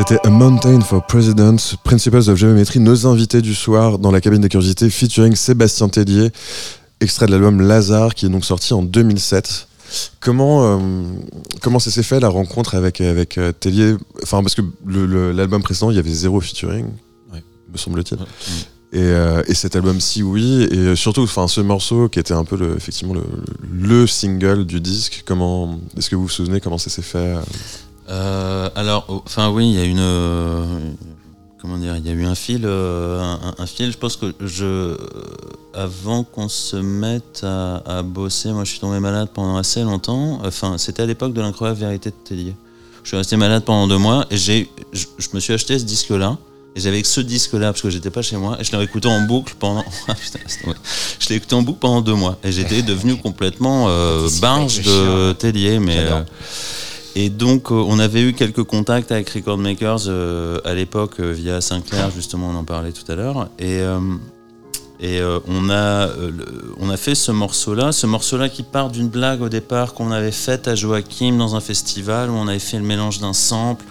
C'était A Mountain for Presidents, Principles of Geometry, nos invités du soir dans la cabine de curiosité featuring Sébastien Tellier, extrait de l'album Lazare qui est donc sorti en 2007. Comment euh, comment ça s'est fait la rencontre avec avec euh, Tellier? Enfin parce que l'album précédent il y avait zéro featuring, Ouais. me semble-t-il. Ouais. Et, euh, et cet album-ci, oui, et surtout, enfin, ce morceau qui était un peu le, effectivement le, le single du disque. Comment est-ce que vous vous souvenez comment ça s'est fait alors, enfin oui, il y a une, euh, comment dire, il y a eu un fil, euh, un, fil. Je pense que je, euh, avant qu'on se mette à, à bosser, moi je suis tombé malade pendant assez longtemps. Enfin, c'était à l'époque de l'incroyable vérité de Tellier. Je suis resté malade pendant deux mois et j'ai, je, je me suis acheté ce disque-là. Et j'avais que ce disque-là parce que j'étais pas chez moi et je l'ai écouté en boucle pendant. [laughs] Ah, putain, je l'ai écouté en boucle pendant deux mois et j'étais devenu [laughs] complètement euh, barge de Tellier, mais. Et donc, euh, on avait eu quelques contacts avec Record Makers euh, à l'époque euh, via Sinclair, justement, on en parlait tout à l'heure. Et, on, a, on a fait ce morceau-là, ce morceau-là qui part d'une blague au départ qu'on avait faite à Joachim dans un festival où on avait fait le mélange d'un sample.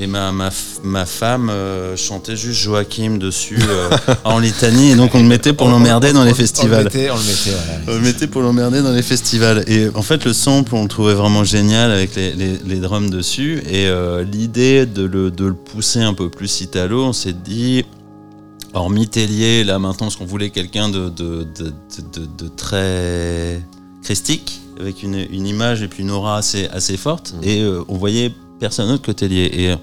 Et ma, ma, ma femme euh, chantait juste Joachim dessus euh, en litanie, et donc on le mettait pour [laughs] l'emmerder dans les festivals. On le mettait, on le mettait, voilà. On le mettait pour l'emmerder dans les festivals. Et en fait, le sample, on le trouvait vraiment génial avec les, les, les drums dessus. Et euh, l'idée de le, de le pousser un peu plus italo, on s'est dit, hormis Tellier, là maintenant, parce qu'on voulait quelqu'un de, de, de, très christique, avec une, une image et puis une aura assez, assez forte? Et euh, on voyait personne d'autre que Tellier.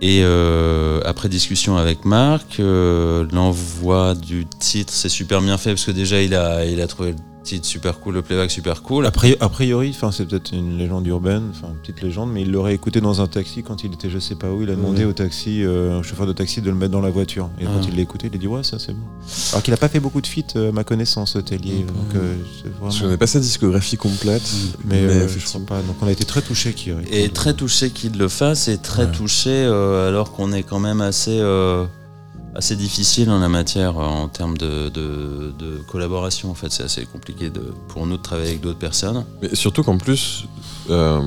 Et, euh, après discussion avec Marc, euh, l'envoi du titre, c'est super bien fait parce que déjà il a, il a trouvé titre super cool, le playback super cool. A priori, a priori, enfin, c'est peut-être une légende urbaine, enfin une petite légende, mais il l'aurait écouté dans un taxi quand il était je sais pas où. Il a demandé au taxi, euh, au chauffeur de taxi, de le mettre dans la voiture. Et Ah. quand il l'a écouté, il a dit ouais, ça c'est bon. Alors qu'il a pas fait beaucoup de feats, euh, à ma connaissance, Tellier. Donc euh, c'est Je vraiment. connais pas sa discographie complète, Mais, mais euh, je je crois- pas. Donc on a été très touchés qu'il Et très touché qu'il le fasse et très Ouais. touché euh, alors qu'on est quand même assez, euh, assez difficile en la matière euh, en termes de, de, de collaboration. En fait, c'est assez compliqué de, pour nous de travailler avec d'autres personnes. Mais surtout qu'en plus, euh,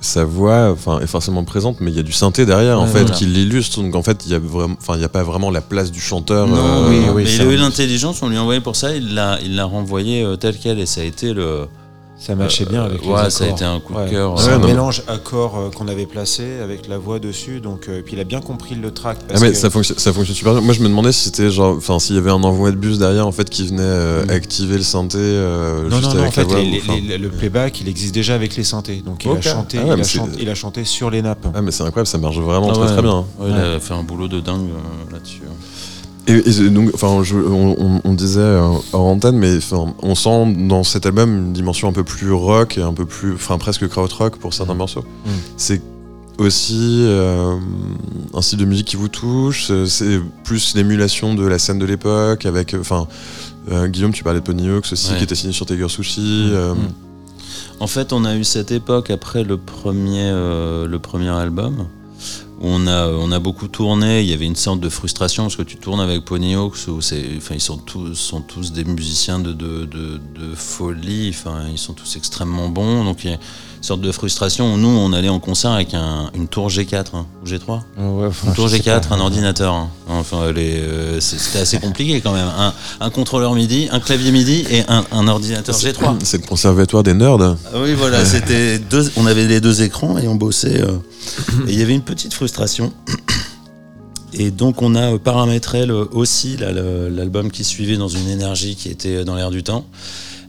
sa voix enfin, est forcément présente, mais il y a du synthé derrière en fait voilà. qui l'illustre. Donc en fait, il y a vraiment, enfin, il y a pas vraiment la place du chanteur. Non, euh, oui, oui, mais il a eu l'intelligence, on lui a envoyé pour ça, il l'a, il l'a renvoyé euh, tel quel et ça a été le. Ça matchait bien avec les ouais, accords. ça a été un coup de Ouais. cœur. C'est Ouais, un mais- mélange accord euh, qu'on avait placé avec la voix dessus. Donc, euh, puis il a bien compris le track. Ah parce mais que- ça fonctionne, ça fonctionne super bien. Moi je me demandais si c'était genre, enfin s'il y avait un envoi de bus derrière en fait qui venait euh, Mm. activer le synthé euh, Non, juste non, non, en la fait, voix. les- ou- enfin- les- les- le playback, il existe déjà avec les synthés. Donc, il, Ok. a chanté, Ah ouais, il, mais a c'est- chanté, il a chanté sur les nappes. Ah mais c'est incroyable, ça marche vraiment Ah très ouais. très bien. hein. Ouais, il a fait un boulot de dingue euh, là-dessus. Et, et donc, enfin, je- on, disait euh, hors antenne, mais enfin, on sent dans cet album une dimension un peu plus rock et un peu plus, enfin, presque krautrock pour certains Mm. morceaux. Mm. C'est aussi euh, un style de musique qui vous touche. c'est- plus l'émulation de la scène de l'époque avec, euh, enfin, euh, Guillaume, tu parlais de Pony Hawks aussi, Ouais. qui était signé sur Tiger Sushi. euh, Mm. En fait, on a eu cette époque après le premier, le premier album on a, on a beaucoup tourné. Il y avait une sorte de frustration parce que tu tournes avec Pony où enfin, ils sont tous, sont tous des musiciens de, de, de, de folie. Enfin, ils sont tous extrêmement bons. Donc il y a sorte de frustration nous, on allait en concert avec un, une tour G4 hein, ou G3. Ouais, enfin, Une tour je sais G4, pas. un ordinateur. hein. Enfin, euh, c'était assez [laughs] compliqué quand même. Un, un contrôleur MIDI, un clavier MIDI et un, un ordinateur G3. C'est le conservatoire des nerds. Ah Oui, voilà, c'était deux, on avait les deux écrans et on bossait. euh, [laughs] et il y avait une petite frustration. Et donc on a paramétré le- aussi l'album qui suivait dans une énergie qui était dans l'air du temps,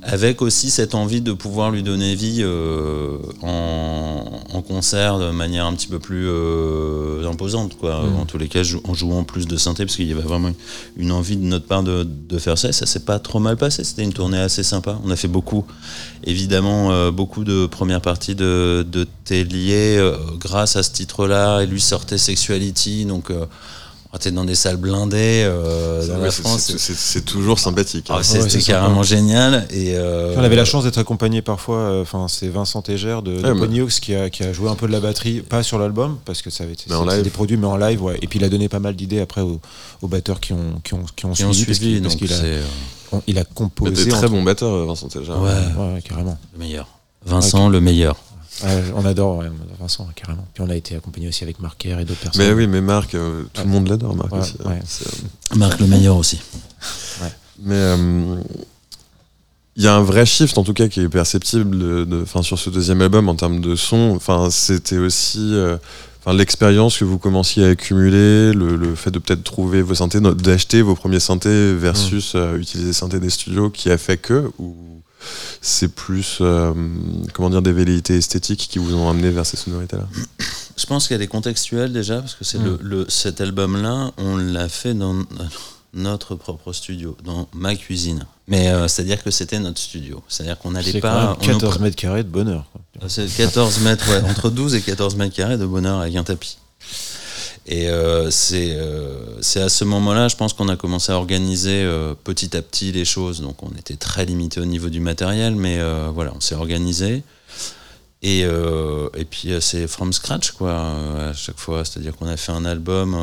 avec aussi cette envie de pouvoir lui donner vie euh, en, en concert de manière un petit peu plus euh, imposante, quoi. Mm. En tous les cas, jou- en jouant plus de synthé, parce qu'il y avait vraiment une envie de notre part de, de faire ça. Et ça s'est pas trop mal passé. C'était une tournée assez sympa. On a fait beaucoup, évidemment, euh, beaucoup de premières parties de, de Tellier euh, grâce à ce titre-là. Et lui sortait Sexuality, donc. On était dans des salles blindées euh, dans la c'est- France. c'est- toujours sympathique. Ah, hein. C'était ouais, c'est carrément génial. Et euh, on avait la chance d'être accompagné parfois, euh, enfin c'est Vincent Tégère de, de Ouais, mais- qui a, qui a joué un peu de la batterie, pas sur l'album parce que ça avait été des produits mais en live ouais. Et puis il a donné pas mal d'idées après aux, aux batteurs qui ont, qui ont, qui ont qui ont suivi, parce qu'il- a, on- il a composé Des très entre- bons batteurs, Vincent Ouais, ouais, carrément. le meilleur. Vincent, le meilleur. Ouais, on adore, ouais, on adore Vincent, carrément. Puis on a été accompagné aussi avec Marc Kerr et d'autres personnes. Mais oui, mais Marc, euh, tout le monde l'adore, Marc Ouais, aussi. hein. euh, Marc le meilleur aussi. Mais euh, il y a un vrai shift en tout cas qui est perceptible de, de- 'fin, sur ce deuxième album en termes de son. Enfin, c'était aussi euh, 'fin, l'expérience que vous commenciez à accumuler, le, le fait de peut-être trouver vos synthés, d'acheter vos premiers synthés versus euh, utiliser les synthés des studios qui a fait que ou c'est plus euh, comment dire des velléités esthétiques qui vous ont amené vers ces sonorités là. Je pense qu'elle est contextuelle déjà, parce que c'est Mm. le, le- cet album-là, on l'a fait dans notre propre studio, dans ma cuisine. Mais euh, c'est-à-dire que c'était notre studio. C'est-à-dire qu'on n'allait C'est quand pas. même on nous 14 pre- mètres carrés de bonheur. quoi. Euh, C'est 14 mètres, ouais, entre 12 et 14 mètres carrés de bonheur avec un tapis. Et euh, c'est euh, c'est à ce moment-là, je pense qu'on a commencé à organiser euh, petit à petit les choses. Donc on était très limité au niveau du matériel, mais voilà, on s'est organisé. Et, et puis c'est from scratch quoi à chaque fois. C'est-à-dire qu'on a fait un album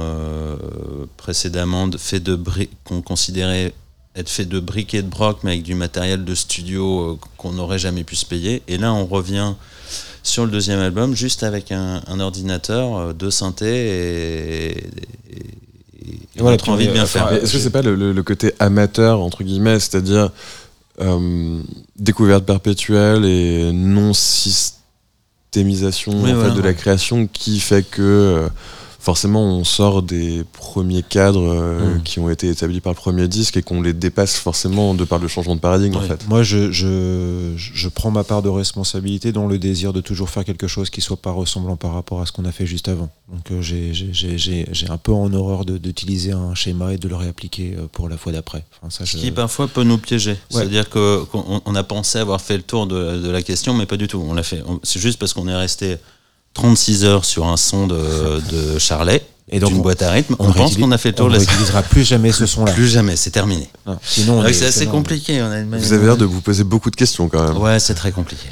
précédemment de- fait de qu'on considérait être fait de briques et de broc, mais avec du matériel de studio qu'on n'aurait jamais pu se payer. Et là, on revient sur le deuxième album juste avec un, un ordinateur, euh, deux synthés et, et, et- et voilà, notre puis, envie de bien euh, faire. Est-ce que c'est pas le, côté amateur entre guillemets, c'est-à-dire euh, découverte perpétuelle et non systémisation Oui, en voilà, fait, de la création qui fait que euh, forcément on sort des premiers cadres euh, Mm. qui ont été établis par le premier disque et qu'on les dépasse forcément de par le changement de paradigme en fait. Moi, je, je, je prends ma part de responsabilité dans le désir de toujours faire quelque chose qui soit pas ressemblant par rapport à ce qu'on a fait juste avant. Donc, euh, j'ai- j'ai- j'ai j'ai- j'ai un peu en horreur de- d'utiliser un schéma et de le réappliquer euh, pour la fois d'après. Enfin, ça, Ce je- qui parfois peut nous piéger. Ouais. C'est-à-dire que- qu'on on a pensé avoir fait le tour de, de la question, mais pas du tout. On l'a fait. C'est juste parce qu'on est resté 36 heures sur un son de, de Charlet, Et donc, d'une on- boîte à rythme. on On, pense qu'on a fait le tour on de la n'utilisera plus jamais ce son-là. Plus jamais, c'est terminé. Non, Sinon, est- c'est assez sinon- compliqué. On a une Vous avez l'air de vous poser beaucoup de questions quand même. Ouais, c'est très compliqué.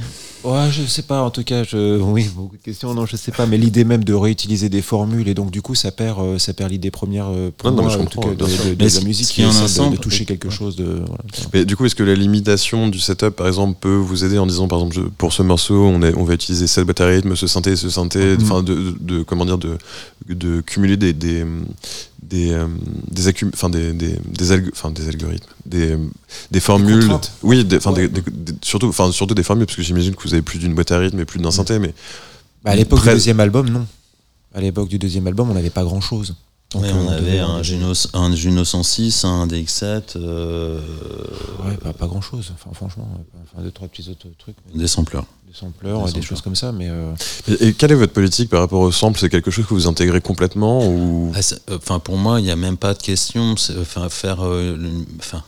Ouais, je sais pas. En tout cas, je... [laughs] oui, beaucoup de questions. Non, je sais pas. Mais l'idée même de réutiliser des formules et donc du coup, ça perd, euh, ça perd l'idée première euh, pour Non, non, moi, mais je en tout cas, de, de- de la musique, qui est de- toucher quelque chose de. voilà. Mais du coup, est-ce que la limitation du setup, par exemple, peut vous aider en disant, par exemple, je- pour ce morceau, on, est, on va utiliser cette à rythme, ce synthé, ce synthé, Mhm. enfin, de, de, comment dire, de, de cumuler des, des, des, euh, des, accum- enfin, des, des, des, alg- des algorithmes, des, des formules. oui, des, Ouais. surtout, surtout des formules, parce que j'imagine que vous avez plus d'une boîte à rythme et plus d'un synthé, mais Bah, à l'époque du deuxième album, non. À l'époque du deuxième album, on n'avait pas grand on avait un Juno, un Juno 106, un DX7, euh, Ouais, pas, pas grand chose. Enfin, franchement, euh, enfin, deux, trois petits autres trucs. des sampleurs. Des sampleurs, Des choses comme ça, mais. euh, Et, et quelle est votre politique par rapport au sample? C'est quelque chose que vous intégrez complètement ou? Ah, euh, Enfin, pour moi, il n'y a même pas de question. Enfin, faire, euh, enfin,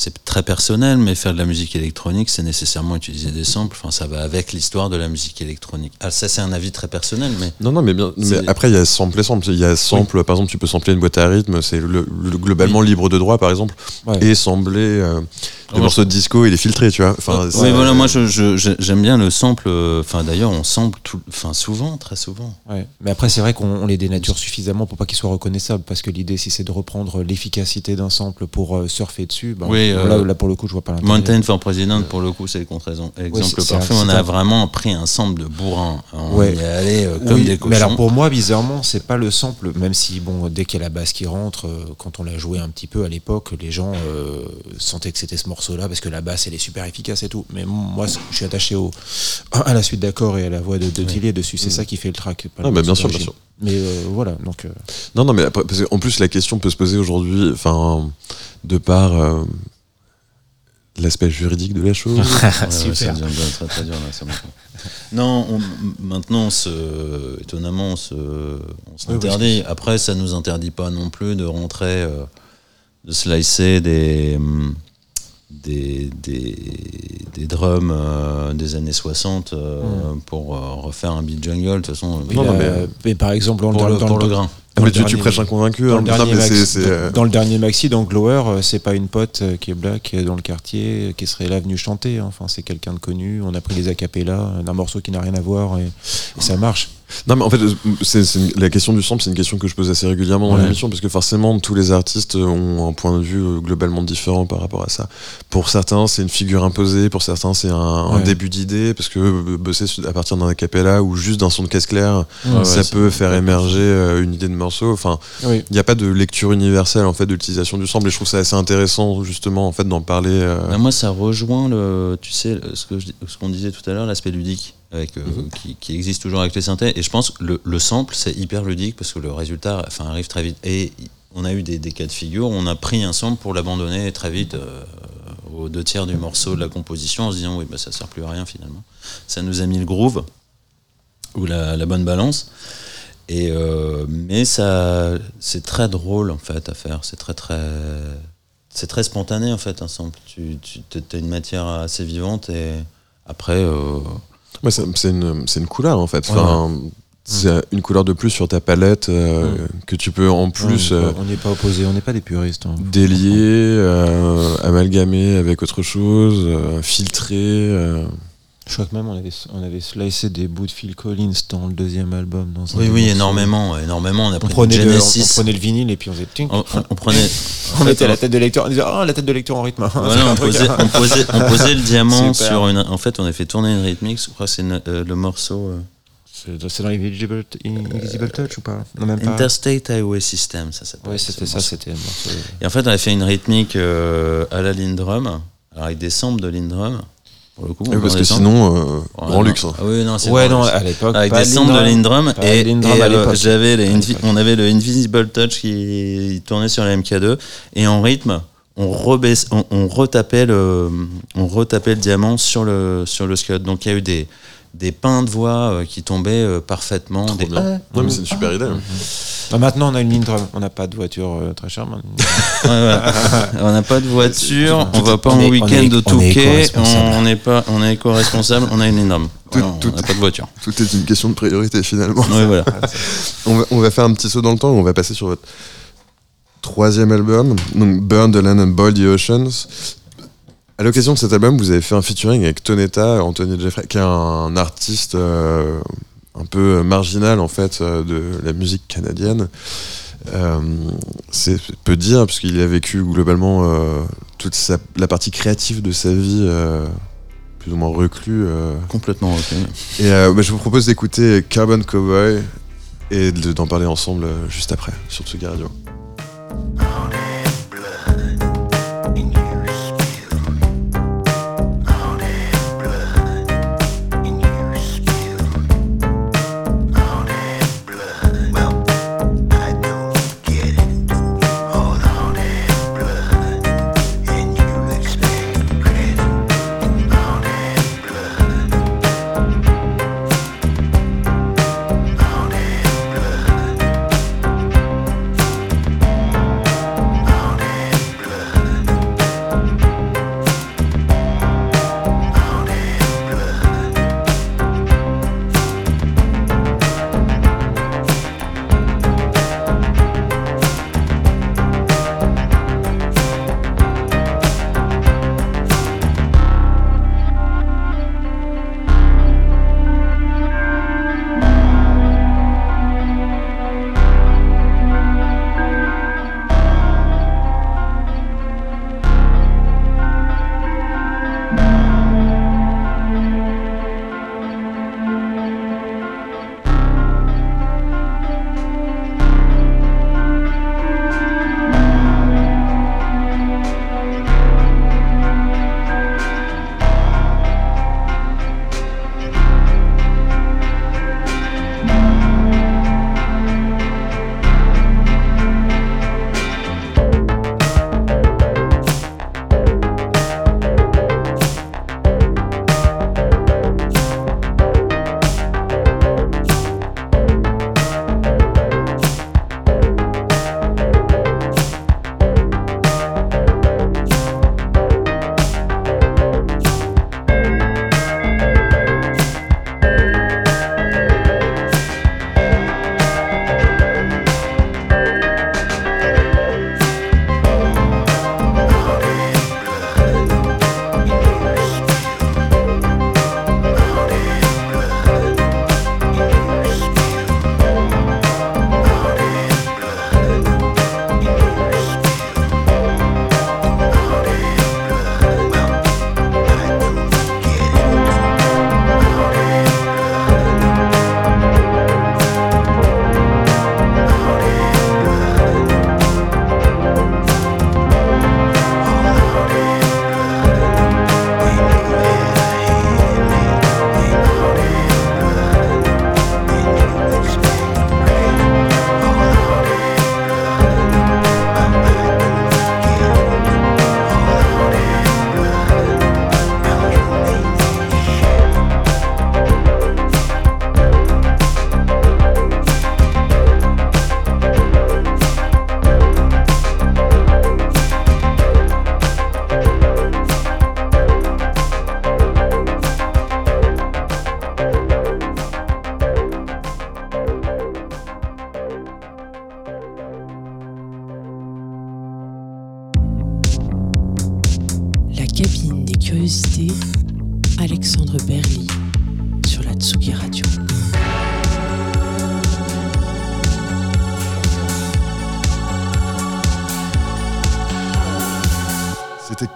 c'est très personnel, mais faire de la musique électronique, c'est nécessairement utiliser des samples. Enfin, ça va avec l'histoire de la musique électronique. Ah, ça, c'est un avis très personnel, mais Non, non, mais bien. Mais après, il y a sample et sample. Il y a sample, par exemple, tu peux sampler une boîte à rythme, c'est le, le- globalement libre de droit, par exemple, ouais. et sampler euh, des Ouais. morceaux de disco et les filtrer, tu vois. Enfin, oui, voilà, moi, je- je- je- j'aime bien le sample. euh, Enfin, d'ailleurs, on sample tout, enfin, souvent, très souvent. Ouais. Mais après, c'est vrai qu'on on les dénature suffisamment pour pas qu'ils soient reconnaissables. Parce que l'idée, si c'est de reprendre l'efficacité d'un sample pour euh, surfer dessus, ben, Oui, là, euh, là, pour le coup, je vois pas l'intérêt. Mountain for President, pour le coup, c'est le contre-exemple parfait. On a vraiment pris un sample de bourrin. On Ouais. y est allé euh, comme Oui, des cochons. mais alors pour moi, bizarrement, c'est pas le sample, même si bon, dès qu'il y a la basse qui rentre, euh, quand on l'a joué un petit peu à l'époque, les gens euh, sentaient que c'était ce morceau-là parce que la basse elle est super efficace et tout. Mais moi, je suis attaché au, [coughs] à la suite d'accords et à la voix de, de Tilly dessus. C'est ça qui fait le track. pas le Ah, bah, bien sûr, bien sûr. Mais euh, voilà, donc euh, Non, non, mais après, parce en plus, la question peut se poser aujourd'hui, enfin, de par euh, l'aspect juridique de la chose. Ouais, [laughs] ouais, Super. ça devient très très dur là, ça maintenant. Non, on- maintenant, on se, étonnamment, on se, on. Après, ça nous interdit pas non plus de rentrer, euh, de slicer des, hum, des, des, des drums euh, des années 60 euh, pour euh, refaire un beat jungle. De toute façon, oui, Non, mais- euh, mais par exemple, dans, pour, le, le, dans pour le- le grain. Dans mais tu, prêches un convaincu. Dans hein. le, Non, dernier maxi, dans le dernier maxi, dans Glower, euh, c'est pas une pote euh, qui est black euh, dans le quartier qui serait là venue chanter. hein. Enfin, c'est quelqu'un de connu. On a pris les acapellas d'un morceau qui n'a rien à voir et, et ça marche. Non, mais en fait, la question du sample, c'est une question que je pose assez régulièrement dans Ouais. l'émission, parce que forcément, tous les artistes ont un point de vue euh, globalement différent par rapport à ça. Pour certains, c'est une figure imposée, pour certains, c'est un, début d'idée, parce que euh, bosser à partir d'un acapella ou juste d'un son de caisse claire, Ouais, ça peut faire émerger euh, une idée de morceau. Enfin, Oui. il n'y a pas de lecture universelle en fait de l'utilisation du sample, et je trouve ça assez intéressant justement en fait d'en parler. euh, Bah, moi, ça rejoint le, tu sais, ce qu'on disait tout à l'heure, l'aspect ludique, avec, euh, Mhm. qui, qui existe toujours avec les synthés. Et je pense que le, le sample, c'est hyper ludique parce que le résultat, enfin, arrive très vite. Et on a eu des, des cas de figure, où on a pris un sample pour l'abandonner très vite euh, aux deux tiers du morceau de la composition, en se disant oui, bah, ça sert plus à rien finalement. Ça nous a mis le groove ou la, la bonne balance. Et euh, mais ça, c'est très drôle en fait à faire. C'est très très c'est très spontané en fait un sample. Tu, tu as une matière assez vivante et après. euh, Ouais, c'est une, une couleur en fait. Ouais. C'est une couleur de plus sur ta palette euh, que tu peux en plus on euh, n'est pas opposé, on n'est pas des puristes. hein. délier, euh, amalgamer avec autre chose, euh, filtrer. Je crois que même on avait, on avait slicé des bouts de Phil Collins dans le deuxième album. Dans oui, oui, énormément, énormément. On a On pris prenait, du le, on, on prenait le vinyle et puis on faisait. ting. on, on- on prenait. [laughs] on mettait la tête de lecteur. On disait Oh, la tête de lecteur en rythme. [laughs] Voilà, on, posait, hein. on, posait, on posait le diamant [laughs] Super. sur une. En fait, on a fait tourner une rythmique. Je crois que c'est euh, le morceau euh, C'est dans Invisible, Invisible Touch ou pas? Non, même pas. Interstate Highway System, ça s'appelle. Ce c'était ça, c'était. Et en fait, on a fait une rythmique euh, à la Lindrum, alors avec des samples de Lindrum. Pour le coup, Ouais, parce que sinon, euh, Ouais, grand non. luxe. hein. Ah oui, non, c'est Ouais, non, luxe. à l'époque. avec pas des samples de Lindrum et, Lindrum et, euh, j'avais les on avait le Invisible Touch qui tournait sur la MK2 et en rythme on, rebaisse, on, on retapait le on retapait le diamant sur le sur le scud donc il y a eu des des pains de voix euh, qui tombaient euh, parfaitement des bien. Non, mais c'est une super idée. hein. Bah, maintenant, on a une Lindrum. On n'a pas de voiture euh, très chère. [laughs] Ouais, ouais. [laughs] on n'a pas de voiture, on va pas en week-end au Touquet, on n'est pas, on est éco-responsable, on a une Lindrum. Tout- Voilà, tout- on n'a pas de voiture. Tout est une question de priorité finalement. Oui, voilà. [laughs] On va, on va faire un petit saut dans le temps, on va passer sur votre troisième album, donc Burn the Land and Boil the Oceans. À l'occasion de cet album, vous avez fait un featuring avec Tonetta, Anthony Jeffrey, qui est un artiste euh, un peu marginal en fait euh, de la musique canadienne. Euh, c'est peu dire puisqu'il a vécu globalement euh, toute sa- la partie créative de sa vie euh, plus ou moins reclus. euh. Complètement ok. Et euh, bah, je vous propose d'écouter Carbon Cowboy et de- d'en parler ensemble juste après sur Tsugi Radio.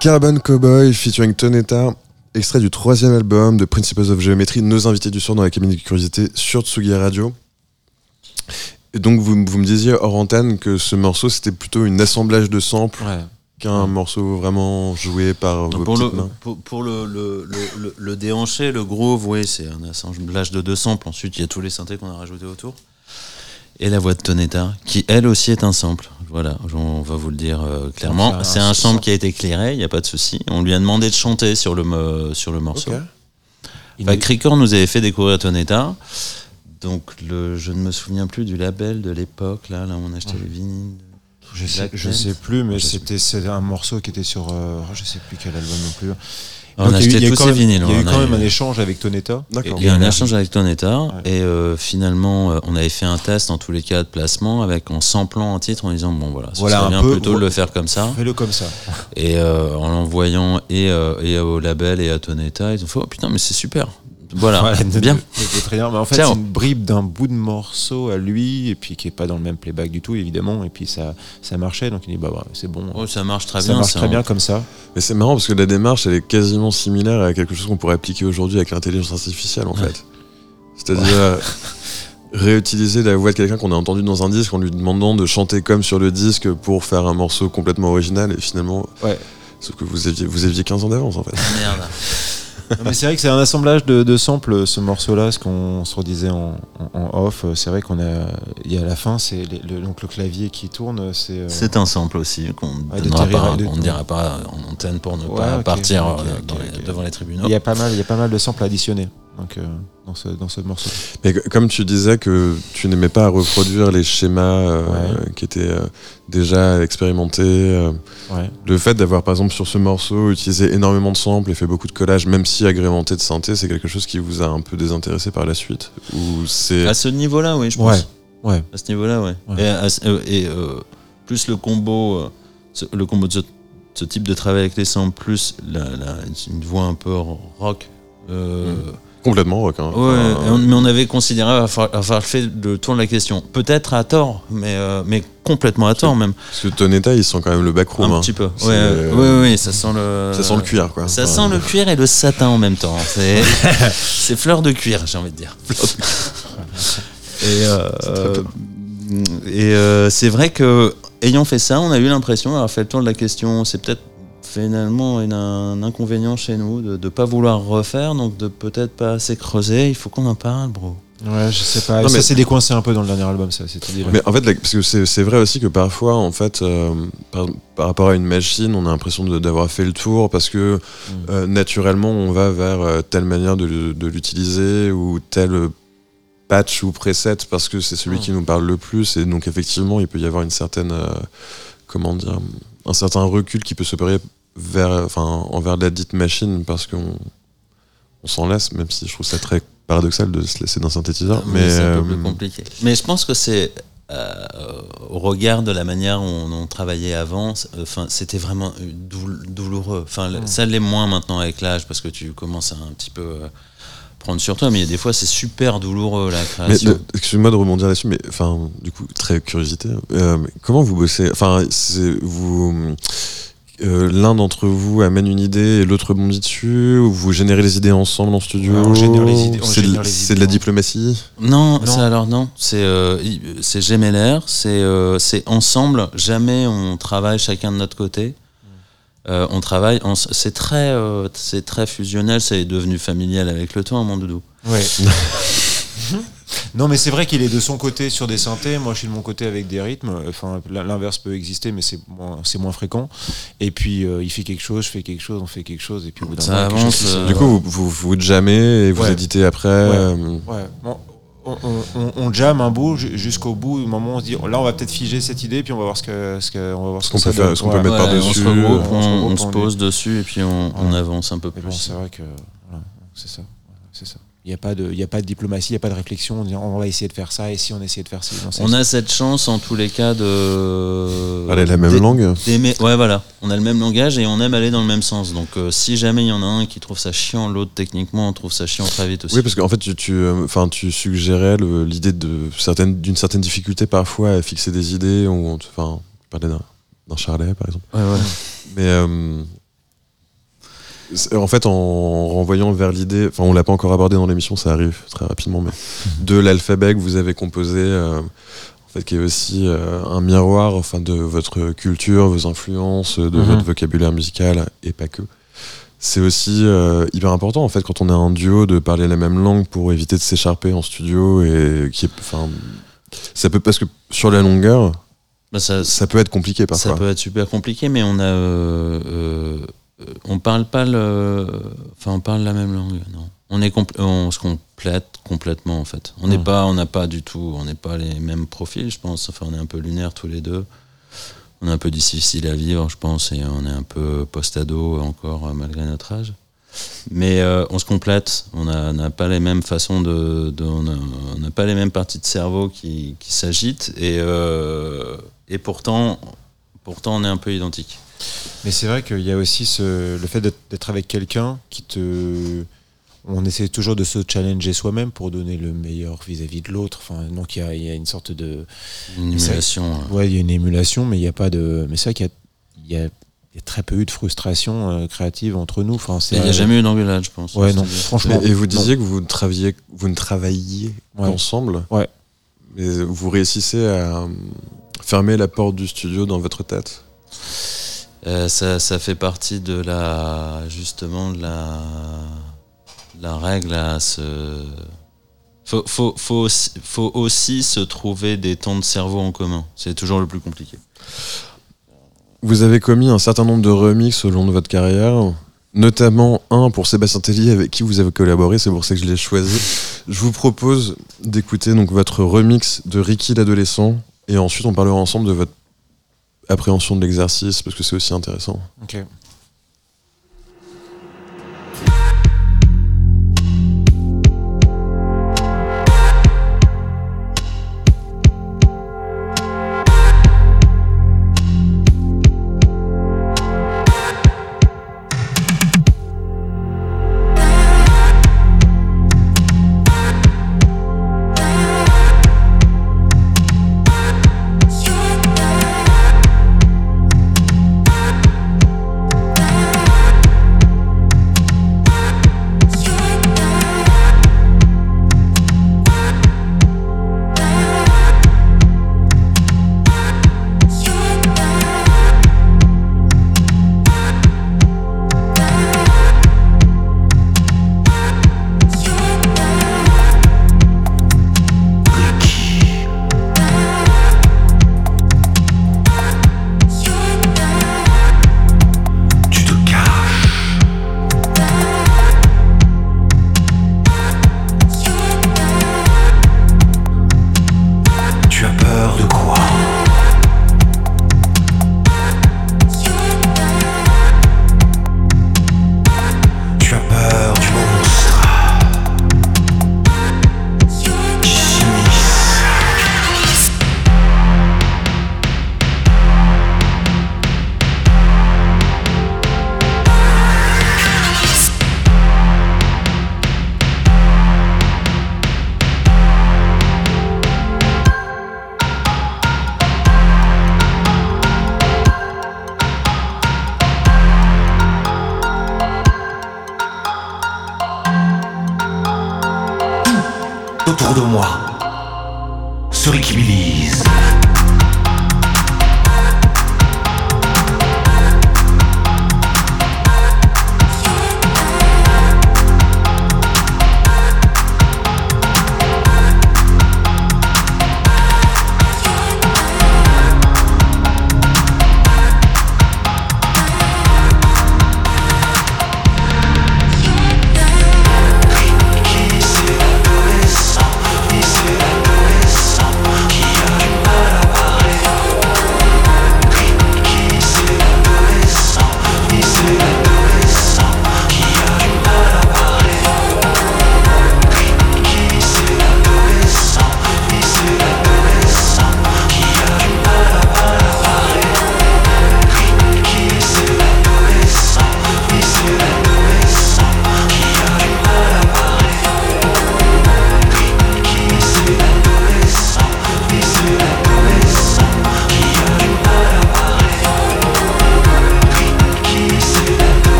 Carbon Cowboy featuring Tonetta, extrait du troisième album de Principles of Geometry, nos invités du soir dans la cabine de curiosité sur Tsugi Radio. Et donc vous, vous me disiez hors antenne que ce morceau c'était plutôt une assemblage de samples Ouais. qu'un morceau vraiment joué par vos Pour, le, mains. pour, le- le déhanché, le groove, oui, c'est un assemblage de deux samples. Ensuite, il y a tous les synthés qu'on a rajoutés autour. Et la voix de Tonetta, qui elle aussi est un sample. Voilà, on va vous le dire euh, clairement. C'est un sample qui a été éclairé, il n'y a pas de souci. On lui a demandé de chanter sur le, mo- sur le morceau. Ok. Il Bah, nous- Cricor nous avait fait découvrir Tonetta. Donc, le, je ne me souviens plus du label de l'époque, là, là où on achetait les vinyles. Je sais, je sais plus, mais c'était un morceau qui était sur. euh, je sais plus quel album non plus. On Donc, a eu- acheté eu tous quand ces même- vinyles. Il y a eu quand même eu- un échange avec Tonetta. D'accord. Il y a un Et- échange avec Tonetta Ouais. et euh, finalement euh, on avait fait un test en tous les cas de placement avec en samplant un titre en disant bon voilà, Voilà, serait un bien peu- plutôt de le faire comme ça Fais-le comme ça. et euh, en l'envoyant et, euh, et au label et à Tonetta ils ont fait oh putain mais c'est super voilà Voilà, bien c'était très bien. Mais en fait, c'est une bribe d'un bout de morceau à lui, et puis qui est pas dans le même playback du tout, évidemment. Et puis ça, ça marchait, donc il dit bah ouais, c'est bon. Oh, ça marche très ça bien marche ça, très hein. bien comme ça. Mais c'est marrant parce que la démarche elle est quasiment similaire à quelque chose qu'on pourrait appliquer aujourd'hui avec l'intelligence artificielle en Ouais. fait. C'est-à-dire euh, réutiliser la voix de quelqu'un qu'on a entendu dans un disque en lui demandant de chanter comme sur le disque pour faire un morceau complètement original et finalement. Ouais. Sauf que vous aviez, vous aviez 15 ans d'avance en fait. merde Non, mais c'est vrai que c'est un assemblage de, de samples, ce morceau-là, ce qu'on se redisait en, en- en off. C'est vrai qu'on a. Il y a à la fin, c'est donc le clavier qui tourne. C'est. euh, c'est un sample aussi qu'on Ouais, ne de dira pas en antenne pour ne Ouais, pas partir euh, les- devant les tribunaux Il y a pas mal, il y a pas mal de samples additionnés. Donc euh, dans ce dans ce morceau. Mais comme tu disais que tu n'aimais pas reproduire les schémas euh, Ouais. qui étaient euh, déjà expérimentés, euh, Ouais. le fait d'avoir par exemple sur ce morceau utilisé énormément de samples et fait beaucoup de collages, même si agrémenté de synthé, c'est quelque chose qui vous a un peu désintéressé par la suite? Ou c'est à ce niveau là oui je pense Ouais. Ouais. À ce niveau-là, ouais. Ouais. Et, à plus le combo, euh, ce- le combo de ce, ce type de travail avec les samples, plus la, la- une voix un peu rock. euh, complètement rock. hein. Ouais, Enfin, mais on avait considéré avoir, fait le tour de la question. Peut-être à tort, mais, euh, mais complètement à tort même. Parce que Tonetta, il sent quand même le backroom. un hein. petit peu. Ouais, euh, ouais, ouais, ça sent le. Ça sent le cuir, quoi. Ça Enfin, sent le cuir et le satin en même temps. [laughs] C'est c'est fleur de cuir, j'ai envie de dire. [laughs] Et, euh, et euh, c'est vrai que ayant fait ça, on a eu l'impression d'avoir fait le tour de la question. C'est peut-être finalement une- un inconvénient chez nous de ne pas vouloir refaire, donc de peut-être pas assez creuser. Il faut qu'on en parle, bro. Ouais, je sais pas. Non, ça s'est décoincé un peu dans le dernier album, ça. Idée Mais en fait, la- parce que c'est c'est vrai aussi que parfois, en fait, euh, par, par rapport à une machine, on a l'impression d'avoir fait le tour parce que Mm. euh, naturellement, on va vers euh, telle manière de, l'utiliser ou tel patch ou preset parce que c'est celui Mm. qui nous parle le plus. Et donc, effectivement, il peut y avoir une certaine, euh, comment dire, un certain recul qui peut s'opérer vers, enfin, envers la dite machine parce qu'on on s'en lasse, même si je trouve ça très paradoxal de se laisser d'un synthétiseur. Oui, Mais, c'est un peu euh, plus compliqué. Mais je pense que c'est euh, au regard de la manière dont on travaillait avant, c'est- enfin c'était vraiment euh, doul- douloureux. Enfin ça l'est moins maintenant avec l'âge parce que tu commences à un petit peu euh, prendre sur toi. Mais il y a des fois c'est super douloureux la création. excuse-moi de rebondir là-dessus, mais enfin, du coup, très curiosité. euh, comment vous bossez? Enfin, c'est vous. Euh, L'un d'entre vous amène une idée et l'autre bondit dessus, ou vous générez les idées ensemble en studio Ouais, on génère les idées- C'est de, génère les c'est de la diplomatie Non, Non. ça alors non. C'est euh, c'est gémellaire, c'est euh, c'est ensemble. Jamais on travaille chacun de notre côté. Euh, on travaille, en- c'est très, euh, c'est très fusionnel. C'est devenu familial avec le temps, mon doudou. Ouais. [laughs] non, mais c'est vrai qu'il est de son côté sur des synthés. Moi, je suis de mon côté avec des rythmes. Enfin, l'inverse peut exister, mais c'est moins, c'est moins fréquent. Et puis, euh, il fait quelque chose, je fais quelque chose, on fait quelque chose. Et puis, au bout d'un Ça moment, avance, chose euh, Du coup, vous, vous, vous jammez et vous Ouais. éditez après. euh, Ouais. Bon, on, on, jamme un bout ju- jusqu'au bout. Au moment où on se dit, là, on va peut-être figer cette idée, puis on va voir ce que, ce que, on va voir ce qu'on peut faire, ce qu'on peut Ouais. mettre Ouais, par-dessus. on se regroupe, on se on, regroupe, on se on pose dessus et puis on, avance un peu Mais bon, plus. c'est vrai que voilà, c'est ça. C'est ça. Il n'y a, pas de- il y a pas de diplomatie, il n'y a pas de réflexion. On, dit, on va essayer de faire ça et si on essayait de faire ça. On a cette chance en tous les cas de. Parler la même langue. Ouais, voilà. On a le même langage et on aime aller dans le même sens. Donc, euh, si jamais il y en a un qui trouve ça chiant, l'autre techniquement on trouve ça chiant très vite aussi. Oui, parce qu'en fait, tu, tu, euh, enfin, tu suggérais l'idée de certaines, d'une certaine difficulté parfois à fixer des idées, enfin, parler d'un, d'un charlet par exemple. Ouais, ouais. Mais euh, en fait, en renvoyant vers l'idée, enfin, on l'a pas encore abordé dans l'émission, ça arrive très rapidement, mais de l'alphabet que vous avez composé, euh, en fait, qui est aussi euh, un miroir, enfin, de votre culture, vos influences, de Mhm. votre vocabulaire musical et pas que. C'est aussi euh, hyper important en fait quand on est un duo de parler la même langue pour éviter de s'écharper en studio et qui est, enfin, ça peut parce que sur la longueur, Bah, ça, ça peut être compliqué parfois. Ça peut être super compliqué, mais on a, on parle pas le, enfin on parle la même langue, non. On est compl- on se complète complètement en fait. On n'est Hmm. pas, on n'a pas du tout, on n'est pas les mêmes profils, je pense. Enfin, on est un peu lunaires tous les deux. On est un peu difficile à vivre, je pense, et on est un peu post-ado encore euh, malgré notre âge. Mais euh, on se complète. On n'a pas les mêmes façons de, de- on n'a pas les mêmes parties de cerveau qui, qui s'agitent, et euh, et pourtant, pourtant on est un peu identiques. Mais c'est vrai qu'il y a aussi ce, le fait d'être avec quelqu'un qui te. On essaie toujours de se challenger soi-même pour donner le meilleur vis-à-vis de l'autre. Enfin, donc il y a, il y a une sorte de. Une émulation. euh. Ouais, il y a une émulation, mais il n'y a pas de. Mais c'est vrai qu'il y a, y, y très peu eu de frustration euh, créative entre nous. Enfin, c'est Il n'y a jamais eu d'engueulade, je pense. Ouais, non. Franchement. Et, vous non. disiez que vous ne travailliez, vous ne travailliez Ouais. qu'ensemble. Ouais. Mais vous réussissez à fermer la porte du studio dans votre tête. Euh, ça, fait partie de la justement de la règle à se faut, faut, faut, aussi, faut aussi se trouver des temps de cerveau en commun. C'est toujours le plus compliqué. Vous avez commis un certain nombre de remixes au long de votre carrière, notamment un pour Sébastien Tellier avec qui vous avez collaboré, c'est pour ça que je l'ai choisi. Je vous propose d'écouter donc votre remix de Ricky l'adolescent et ensuite on parlera ensemble de votre appréhension de l'exercice parce que c'est aussi intéressant.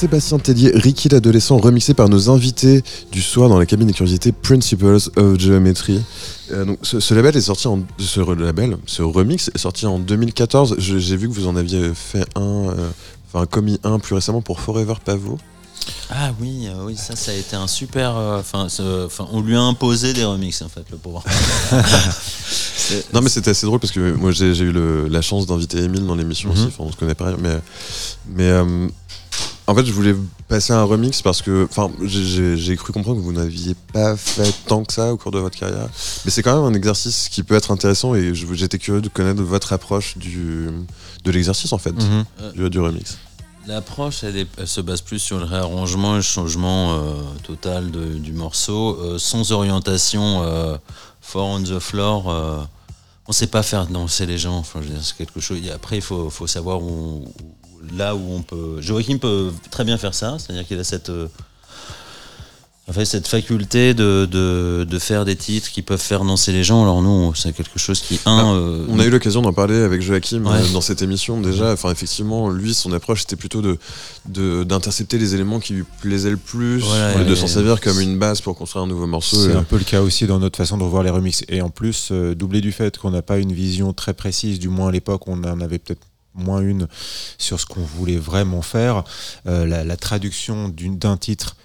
Sébastien Tellier, Ricky l'adolescent, remixé par nos invités du soir dans la cabine des curiosités Principles of Geometry. Euh, donc, ce, ce label est sorti en ce label, ce remix est sorti en 2014. Je- J'ai vu que vous en aviez fait un, euh, enfin commis un plus récemment pour Forever Pavot. Ah oui, euh, oui, ça, ça a été un super. Enfin, on lui a imposé des remixes en fait, le pauvre. [laughs] Non mais c'était assez drôle parce que moi j'ai eu le- la chance d'inviter Emile dans l'émission aussi, Mhm. enfin on se connaît pas mais mais euh, en fait je voulais passer un remix parce que enfin j'ai- cru comprendre que vous n'aviez pas fait tant que ça au cours de votre carrière mais c'est quand même un exercice qui peut être intéressant et j'étais curieux de connaître votre approche du de l'exercice en fait Mhm. du, du remix. L'approche, elle, se base plus sur le réarrangement et le changement euh, total de- du morceau, euh, sans orientation euh, fort on the floor. euh, on sait pas faire danser les gens. Enfin, je veux dire, c'est quelque chose. et Après, il faut, faut savoir où- là où on peut. Joachim peut très bien faire ça, c'est-à-dire qu'il a cette euh, en fait, cette faculté de, de, de faire des titres qui peuvent faire danser les gens. Alors nous, c'est quelque chose qui un. Ah, euh, On a eu l'occasion d'en parler avec Joachim Ouais. euh, dans cette émission déjà. Enfin, effectivement, lui, son approche c'était plutôt de de- d'intercepter les éléments qui lui plaisaient le plus, Voilà, et de s'en servir comme une base pour construire un nouveau morceau. C'est un peu le cas aussi dans notre façon de revoir les remixes. Et en plus, euh, doublé du fait qu'on n'a pas une vision très précise, du moins à l'époque, on en avait peut-être moins une sur ce qu'on voulait vraiment faire. Euh, la, traduction d'un titre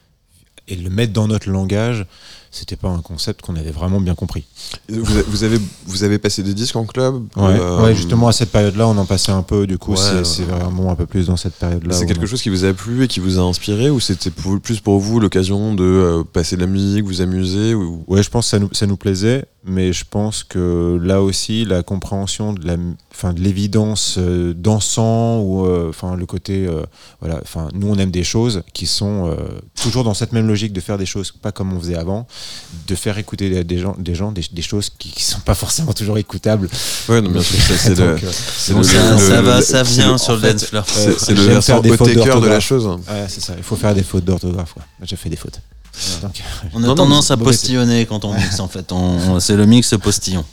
et le mettre dans notre langage, c'était pas un concept qu'on avait vraiment bien compris. Vous, avez, vous avez passé des disques en club Ouais, euh, ouais, justement à cette période-là, on en passait un peu. Du coup, Ouais, c'est vraiment un peu plus dans cette période-là. C'est quelque on- chose qui vous a plu et qui vous a inspiré ou c'était plus pour vous l'occasion de euh, passer de la musique, vous amuser ou... Ouais, je pense que ça nous, ça nous plaisait, mais je pense que là aussi, la compréhension de la, de l'évidence euh, dansant ou, enfin, le côté, voilà, enfin, nous on aime des choses qui sont toujours dans cette même logique de faire des choses pas comme on faisait avant, de faire écouter des, gens, des gens, des, des choses qui, qui sont pas forcément toujours écoutables. Ouais, non, bien sûr, ça, c'est le, euh, le- ça, le- ça va, ça vient sur le dance floor. C'est le fautes haut de la chose. ouais, c'est ça. Il faut faire des fautes d'orthographe. J'ai fait des fautes. Donc, On a Non, non, tendance à postillonner quand on mixe en fait. On- on- c'est le mix postillon.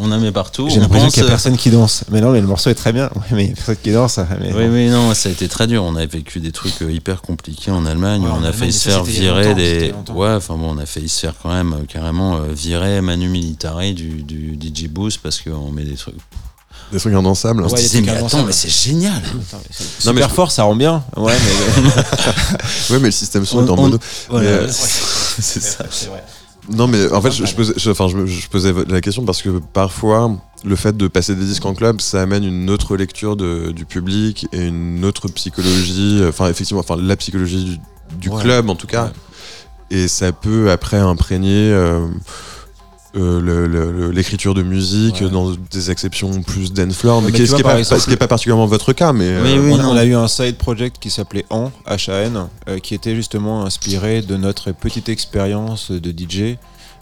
On en met partout. J'ai on l'impression pense, qu'il y a euh, personne qui danse. Mais non, mais le morceau est très bien. Ouais, mais il y a personne qui danse. Mais Oui, oui, non, ça a été très dur. On a vécu des trucs euh, hyper compliqués en Allemagne. Ouais, en on a failli se faire virer des. Ouais, enfin bon, on a failli se faire quand même euh, carrément euh, virer Manu Militari du, du DJ Boost parce qu'on met des trucs. Des trucs. On se Ouais, des disait, mais attends, mais c'est génial. Attends, c'est- Non, mais Super fort, ça rend bien. Ouais, mais. [laughs] Ouais, mais le système son On- est en on- mono. Voilà, euh, [laughs] c'est ça. C'est vrai. Non, mais en fait, je, je posais, je- enfin, je, posais la question parce que parfois, le fait de passer des disques en club, ça amène une autre lecture de- du public et une autre psychologie, euh, enfin, effectivement, enfin, la psychologie du, du Ouais. club en tout cas. Ouais. Et ça peut après imprégner euh, euh, l'écriture de musique Ouais. dans des exceptions plus dance floor, mais, ce vois, qui pas, exemple- ce qui est pas particulièrement votre cas, mais Oui, euh, oui. on, a- non. on a eu un side project qui s'appelait HAN, H-A-N, euh, qui était justement inspiré de notre petite expérience de DJ.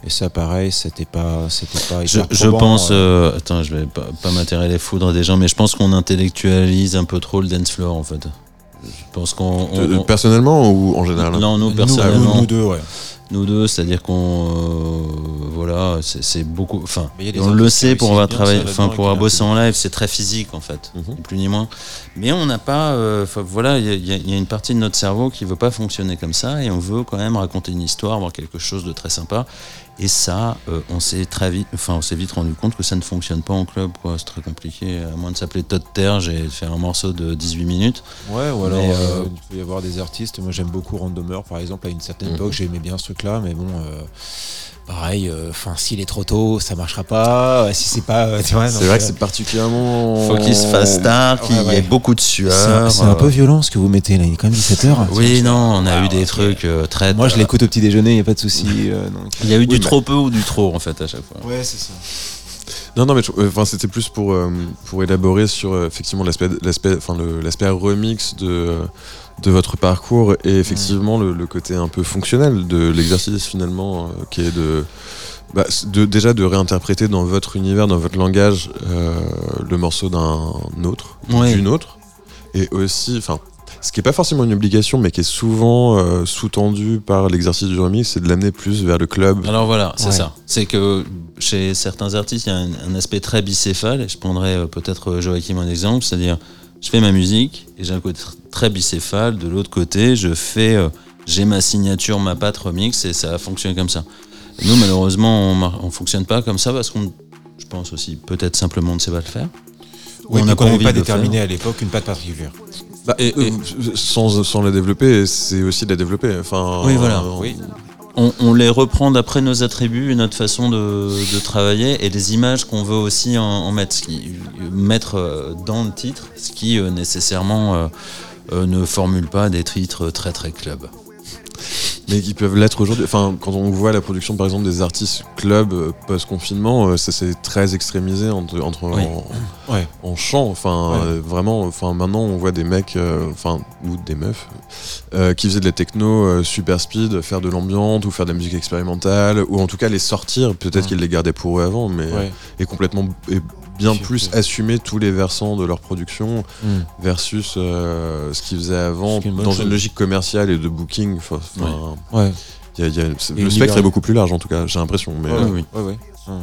Et ça, pareil, c'était pas, c'était pas Je, hyper je probant, pense, euh. euh, attends, je vais pas, pas m'atterrer les foudres des gens, mais je pense qu'on intellectualise un peu trop le dance floor en fait. Je pense qu'on. personnellement ou en général? Non, nous Nous, personnellement, nous, nous deux, ouais. Nous deux, c'est-à-dire qu'on, euh, voilà, c'est beaucoup. Enfin, on le sait pour enfin pour avoir bossé ont- en live, c'est très physique en fait, Mhm. ni plus ni moins. Mais on n'a pas, euh, voilà, y, y il y a une partie de notre cerveau qui veut pas fonctionner comme ça et on veut quand même raconter une histoire, avoir quelque chose de très sympa. Et ça, euh, on s'est très vite, enfin on s'est vite rendu compte que ça ne fonctionne pas en club, quoi. C'est très compliqué. À moins de s'appeler Todd Terre, j'ai fait un morceau de 18 minutes. Ouais, ou alors Mais, euh, euh, il peut y avoir des artistes. Moi, j'aime beaucoup Randomer, par exemple. À une certaine Mhm. époque, j'aimais bien ce truc-là, mais bon, euh, pareil. Enfin, s'il est trop tôt, ça marchera pas. Euh, Si c'est pas, euh, c'est vrai que euh, c'est particulièrement. Faut qu'il se fasse tard, qu'il Ouais, y ait beaucoup de sueur. c'est un euh, peu violent ce que vous mettez là. Il est quand même 17 h Oui, non, on a eu des trucs euh, très. Moi, je l'écoute au petit déjeuner, il n'y a pas de souci. euh, donc. Il y a eu Oui, du mais- trop peu ou du trop en fait à chaque fois. Ouais, c'est ça. Non, non, mais euh, enfin, c'était plus pour, euh, pour élaborer sur euh, effectivement l'aspect, l'aspect, enfin, l'aspect remix de, de votre parcours et effectivement le, le côté un peu fonctionnel de l'exercice finalement, euh, qui est de, bah, de déjà de réinterpréter dans votre univers, dans votre langage, euh, le morceau d'un autre, d'une autre, et aussi, enfin. Ce qui n'est pas forcément une obligation, mais qui est souvent euh, sous-tendu par l'exercice du remix, c'est de l'amener plus vers le club. Alors voilà, c'est Ouais. ça. C'est que chez certains artistes, il y a un, un aspect très bicéphale, et je prendrais euh, peut-être Joachim en exemple, c'est-à-dire je fais ma musique et j'ai un côté très bicéphale. De l'autre côté, je fais, euh, j'ai ma signature, ma patte remix et ça fonctionne comme ça. Nous, malheureusement, on, on fonctionne pas comme ça parce qu'on, je pense aussi, peut-être simplement on ne sait pas le faire. Oui, on on n'a pas pas déterminé à l'époque une patte particulière. Bah, Et- euh, sans, sans la développer, c'est aussi de la développer. Enfin, Oui, voilà. euh, Oui. On, on les reprend d'après nos attributs et notre façon de, de travailler et les images qu'on veut aussi en, en mettre, ce qui, mettre euh, dans le titre, ce qui euh, nécessairement euh, euh, ne formule pas des titres très très club. Mais qui peuvent l'être aujourd'hui. Enfin, quand on voit la production, par exemple, des artistes club euh, post-confinement, euh, ça s'est très extrémisé entre, entre Oui. en, Ouais. en chant. Enfin, Ouais. euh, vraiment. Enfin, maintenant, on voit des mecs, euh, enfin, ou des meufs, euh, qui faisaient de la techno euh, super speed, faire de l'ambiance ou faire de la musique expérimentale, ou en tout cas les sortir. Peut-être Ouais. qu'ils les gardaient pour eux avant, mais Ouais. et complètement et bien plus assumer tous les versants de leur production Mm. versus euh, ce qu'ils faisaient avant une dans chose. une logique commerciale et de booking. Enfin, Ouais. il y a- il y a- c'est- Et le spectre est beaucoup plus large en tout cas, j'ai l'impression. Mais Ouais, euh, oui.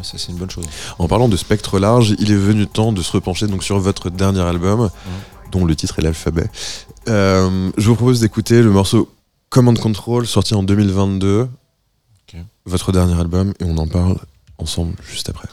ça c'est une bonne chose. en parlant de spectre large, il est venu temps de se repencher donc sur votre dernier album, dont le titre est l'alphabet. Euh, je vous propose d'écouter le morceau Command Control, sorti en 2022, Ok. votre dernier album, et on en parle ensemble juste après.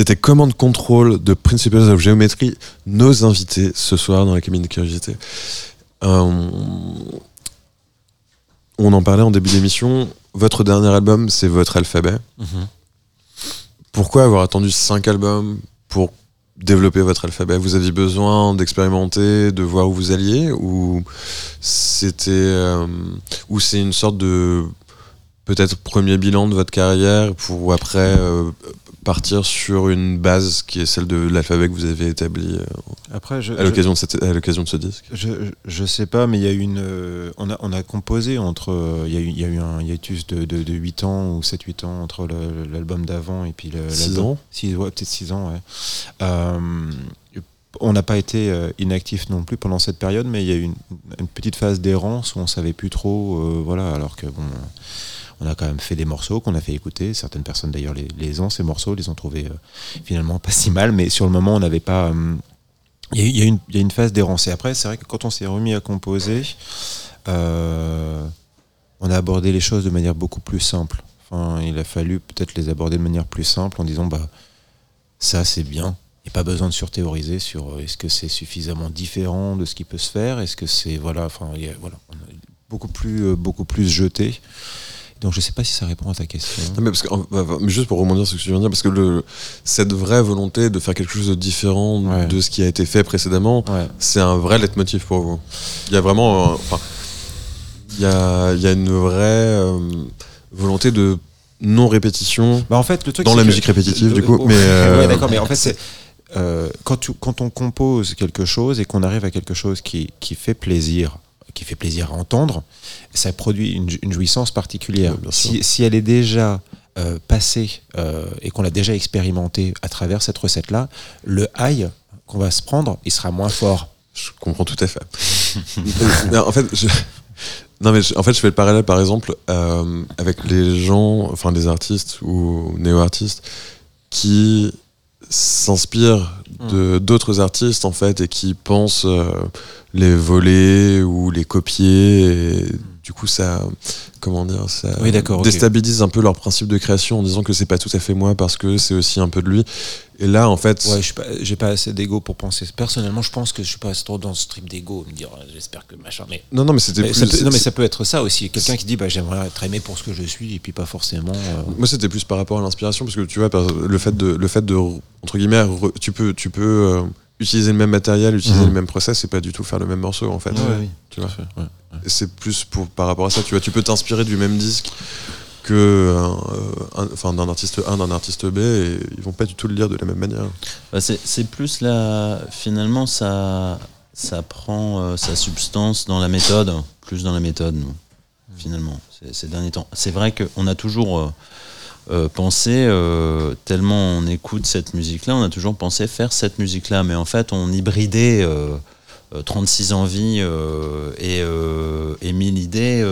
C'était Command Control de Principles of Geometry, nos invités ce soir dans la cabine de curiosité. Euh, on en parlait en début d'émission. Votre dernier album, c'est votre alphabet. Pourquoi avoir attendu cinq albums pour développer votre alphabet? Vous aviez besoin d'expérimenter, de voir où vous alliez, ou c'était, euh, ou c'est une sorte de peut-être premier bilan de votre carrière pour après euh, partir sur une base qui est celle de l'alphabet que vous avez établi euh, Après, je, à l'occasion de, ce disque? je, je sais pas, mais il y a eu une. euh, on, a, on a composé entre. euh, Il y, a eu- il y a eu un hiatus de, de, de 8 ans ou 7-8 ans entre l'album d'avant et puis l'album- ans? Six, ouais, peut-être 6 ans, ouais. Euh, on n'a pas été inactif non plus pendant cette période, mais il y a eu une, une petite phase d'errance où on savait plus trop, euh, voilà, alors que bon, on a quand même fait des morceaux qu'on a fait écouter. Certaines personnes d'ailleurs les, ont ces morceaux, les ont trouvés euh, finalement pas si mal, mais sur le moment on n'avait pas. euh, il y, a une, phase d'errance. Après, c'est vrai que quand on s'est remis à composer, euh, on a abordé les choses de manière beaucoup plus simple. Il a fallu peut-être les aborder de manière plus simple en disant bah ça c'est bien. Il n'y a pas besoin de surthéoriser sur est-ce que c'est suffisamment différent de ce qui peut se faire, est-ce que c'est voilà, enfin voilà, on a beaucoup plus beaucoup plus jeté. Donc je sais pas si ça répond à ta question. Non, mais parce que, bah, bah, mais juste pour rebondir sur ce que tu viens de dire, parce que le, cette vraie volonté de faire quelque chose de différent Ouais. de ce qui a été fait précédemment, Ouais. c'est un vrai leitmotiv pour vous. Il y a vraiment, euh, enfin, il y a, il y a une vraie euh, volonté de non répétition Bah en fait le truc dans la que- musique répétitive du coup. oh, Mais [laughs] euh, ouais, d'accord, mais en fait, c'est euh, quand, tu- quand on compose quelque chose et qu'on arrive à quelque chose qui, qui fait plaisir, qui fait plaisir à entendre, ça produit une, une jouissance particulière. Si, si elle est déjà euh, passée euh, et qu'on l'a déjà expérimentée à travers cette recette-là, le high qu'on va se prendre, il sera moins fort. Je comprends tout à fait. [laughs] Non, en fait, je... non mais je- en fait, je fais le parallèle par exemple euh, avec les gens, enfin des artistes ou néo-artistes qui s'inspirent de d'autres artistes en fait et qui pensent euh, les voler ou les copier et du coup ça comment dire ça Oui, déstabilise un peu leur principe de création en disant que c'est pas tout à fait moi parce que c'est aussi un peu de lui et là en fait Ouais, suis pas- j'ai pas assez d'ego pour penser. Personnellement, je pense que je suis pas trop dans ce trip d'ego, me dire euh, j'espère que machin. Mais non non mais c'était plus ça peut- non mais ça peut être ça aussi. Quelqu'un qui dit bah j'aimerais être aimé pour ce que je suis et puis pas forcément. euh, Moi, c'était plus par rapport à l'inspiration, parce que tu vois, le fait de, le fait de entre guillemets, re- tu peux, tu peux euh, utiliser le même matériel, utiliser Mhm. le même process, c'est pas du tout faire le même morceau en fait. Tu vois? Ouais. C'est plus pour, par rapport à ça, tu vois, tu peux t'inspirer du même disque que euh, enfin d'un artiste A, d'un artiste B, et ils vont pas du tout le lire de la même manière. Bah, c'est plus la. Finalement, ça, ça prend euh, sa substance dans la méthode, plus dans la méthode, finalement, ces, derniers temps. C'est vrai qu'on a toujours euh, pensé, tellement on écoute cette musique-là, on a toujours pensé faire cette musique-là, mais en fait, on hybridait. Euh, euh, 36 envies euh, et, euh, et 1000 idées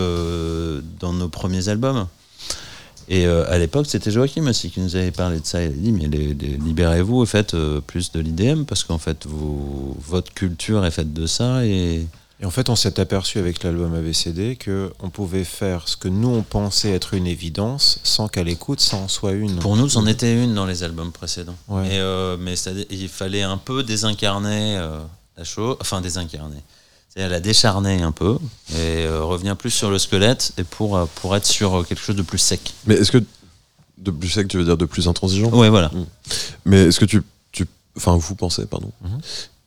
dans nos premiers albums. Et euh, à l'époque, c'était Joachim aussi qui nous avait parlé de ça. Il a dit Mais libérez-vous faites euh, plus de l'IDM parce qu'en fait, vous, votre culture est faite de ça. Et Et en fait, on s'est aperçu avec l'album ABCD que on pouvait faire ce que nous on pensait être une évidence sans qu'à l'écoute ça en soit une. pour nous, c'en était une dans les albums précédents. Ouais. Mais, euh, il fallait un peu désincarner la chose, enfin désincarner. C'est-à-dire la décharner un peu et euh, revenir plus sur le squelette et pour, euh, pour être sur quelque chose de plus sec. Mais est-ce que de plus sec, tu veux dire de plus intransigeant? Ouais, voilà. Mais est-ce que tu, tu, enfin vous pensez, pardon, Mhm.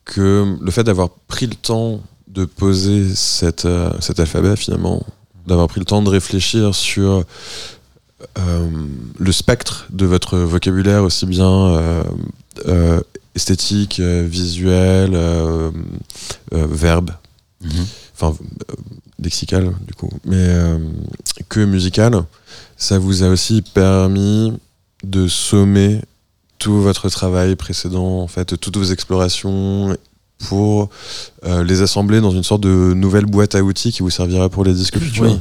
que le fait d'avoir pris le temps de poser cette, euh, cet alphabet finalement, d'avoir pris le temps de réfléchir sur euh, le spectre de votre vocabulaire aussi bien euh, euh, esthétique, euh, visuel, euh, euh, verbe, Mhm. enfin lexical du coup, mais que musical, ça vous a aussi permis de sommer tout votre travail précédent, en fait, toutes vos explorations pour euh, les assembler dans une sorte de nouvelle boîte à outils qui vous servira pour les disques futurs. Oui.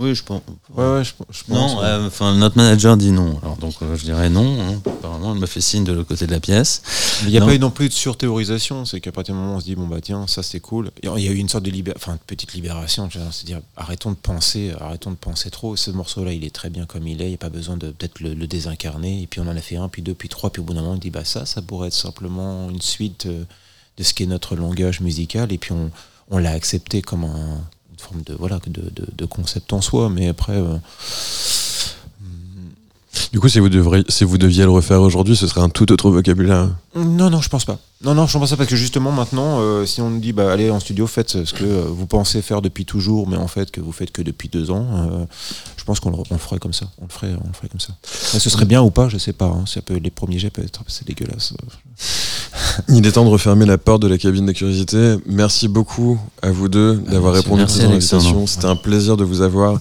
Oui, je pense. Ouais, ouais, je, je pense. Non, ouais. euh, enfin notre manager dit non. Alors donc euh, je dirais non. hein. Apparemment, elle me fait signe de l'autre côté de la pièce. Il n'y a Non. pas eu non plus de surthéorisation, c'est qu'à partir du moment où on se dit, bon bah tiens, ça c'est cool, il y a eu une sorte de enfin, petite libération, c'est-à-dire arrêtons de penser, arrêtons de penser trop, ce morceau-là il est très bien comme il est, il n'y a pas besoin de peut-être le, le désincarner, et puis on en a fait un, puis deux, puis trois, puis au bout d'un moment on dit, bah ça, ça pourrait être simplement une suite euh, de ce qui est notre langage musical, et puis on, on l'a accepté comme un- une forme de, voilà, de, de, de concept en soi, mais après... euh, Du coup, si vous, devriez, si vous deviez le refaire aujourd'hui, ce serait un tout autre vocabulaire. Non, non, je pense pas. Non, non, je pense pas parce que justement maintenant, euh, si on nous dit bah allez en studio, faites ce que euh, vous pensez faire depuis toujours, mais en fait que vous faites que depuis deux ans, euh, je pense qu'on le, on le ferait comme ça. On le ferait, on le ferait comme ça. Mais ce serait bien ou pas, je sais pas. hein. Ça peut, les premiers jets peuvent être c'est dégueulasse. [laughs] Il est temps de refermer la porte de la cabine de curiosité. Merci beaucoup à vous deux d'avoir répondu Merci, à Alexandre. l'invitation. C'était un plaisir de vous avoir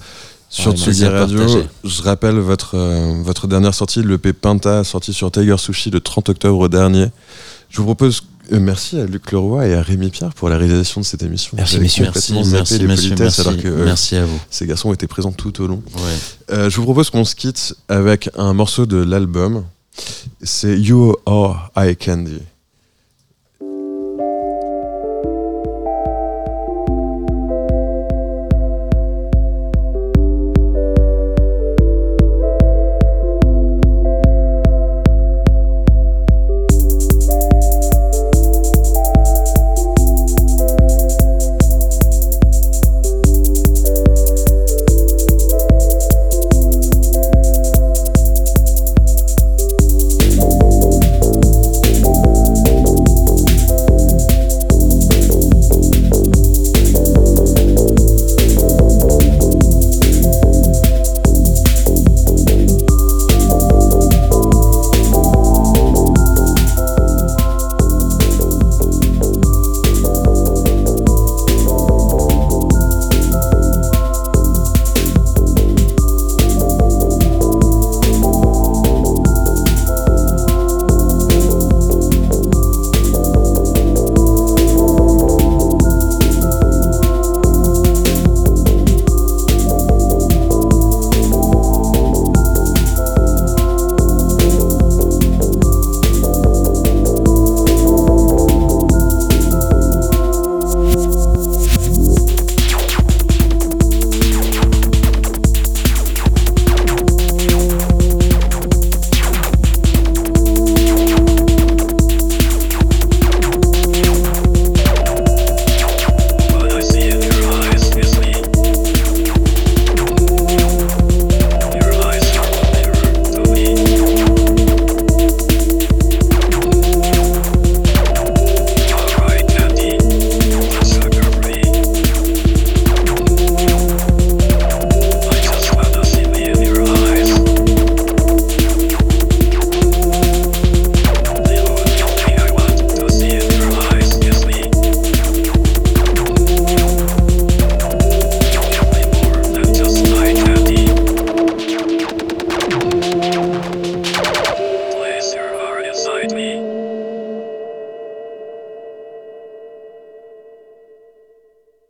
sur Ouais, Tsugi Radio. partagé. Je rappelle votre, euh, votre dernière sortie, l'EP Pinta, sorti sur Tiger Sushi le 30 octobre dernier. Je vous propose. euh, merci à Luc Leroy et à Rémi Pierre pour la réalisation de cette émission. Merci, messieurs. Merci, merci, les messieurs, merci, alors que euh, merci à vous. ces garçons étaient présents tout au long. Ouais. Euh, je vous propose qu'on se quitte avec un morceau de l'album. C'est You Are Eye Candy.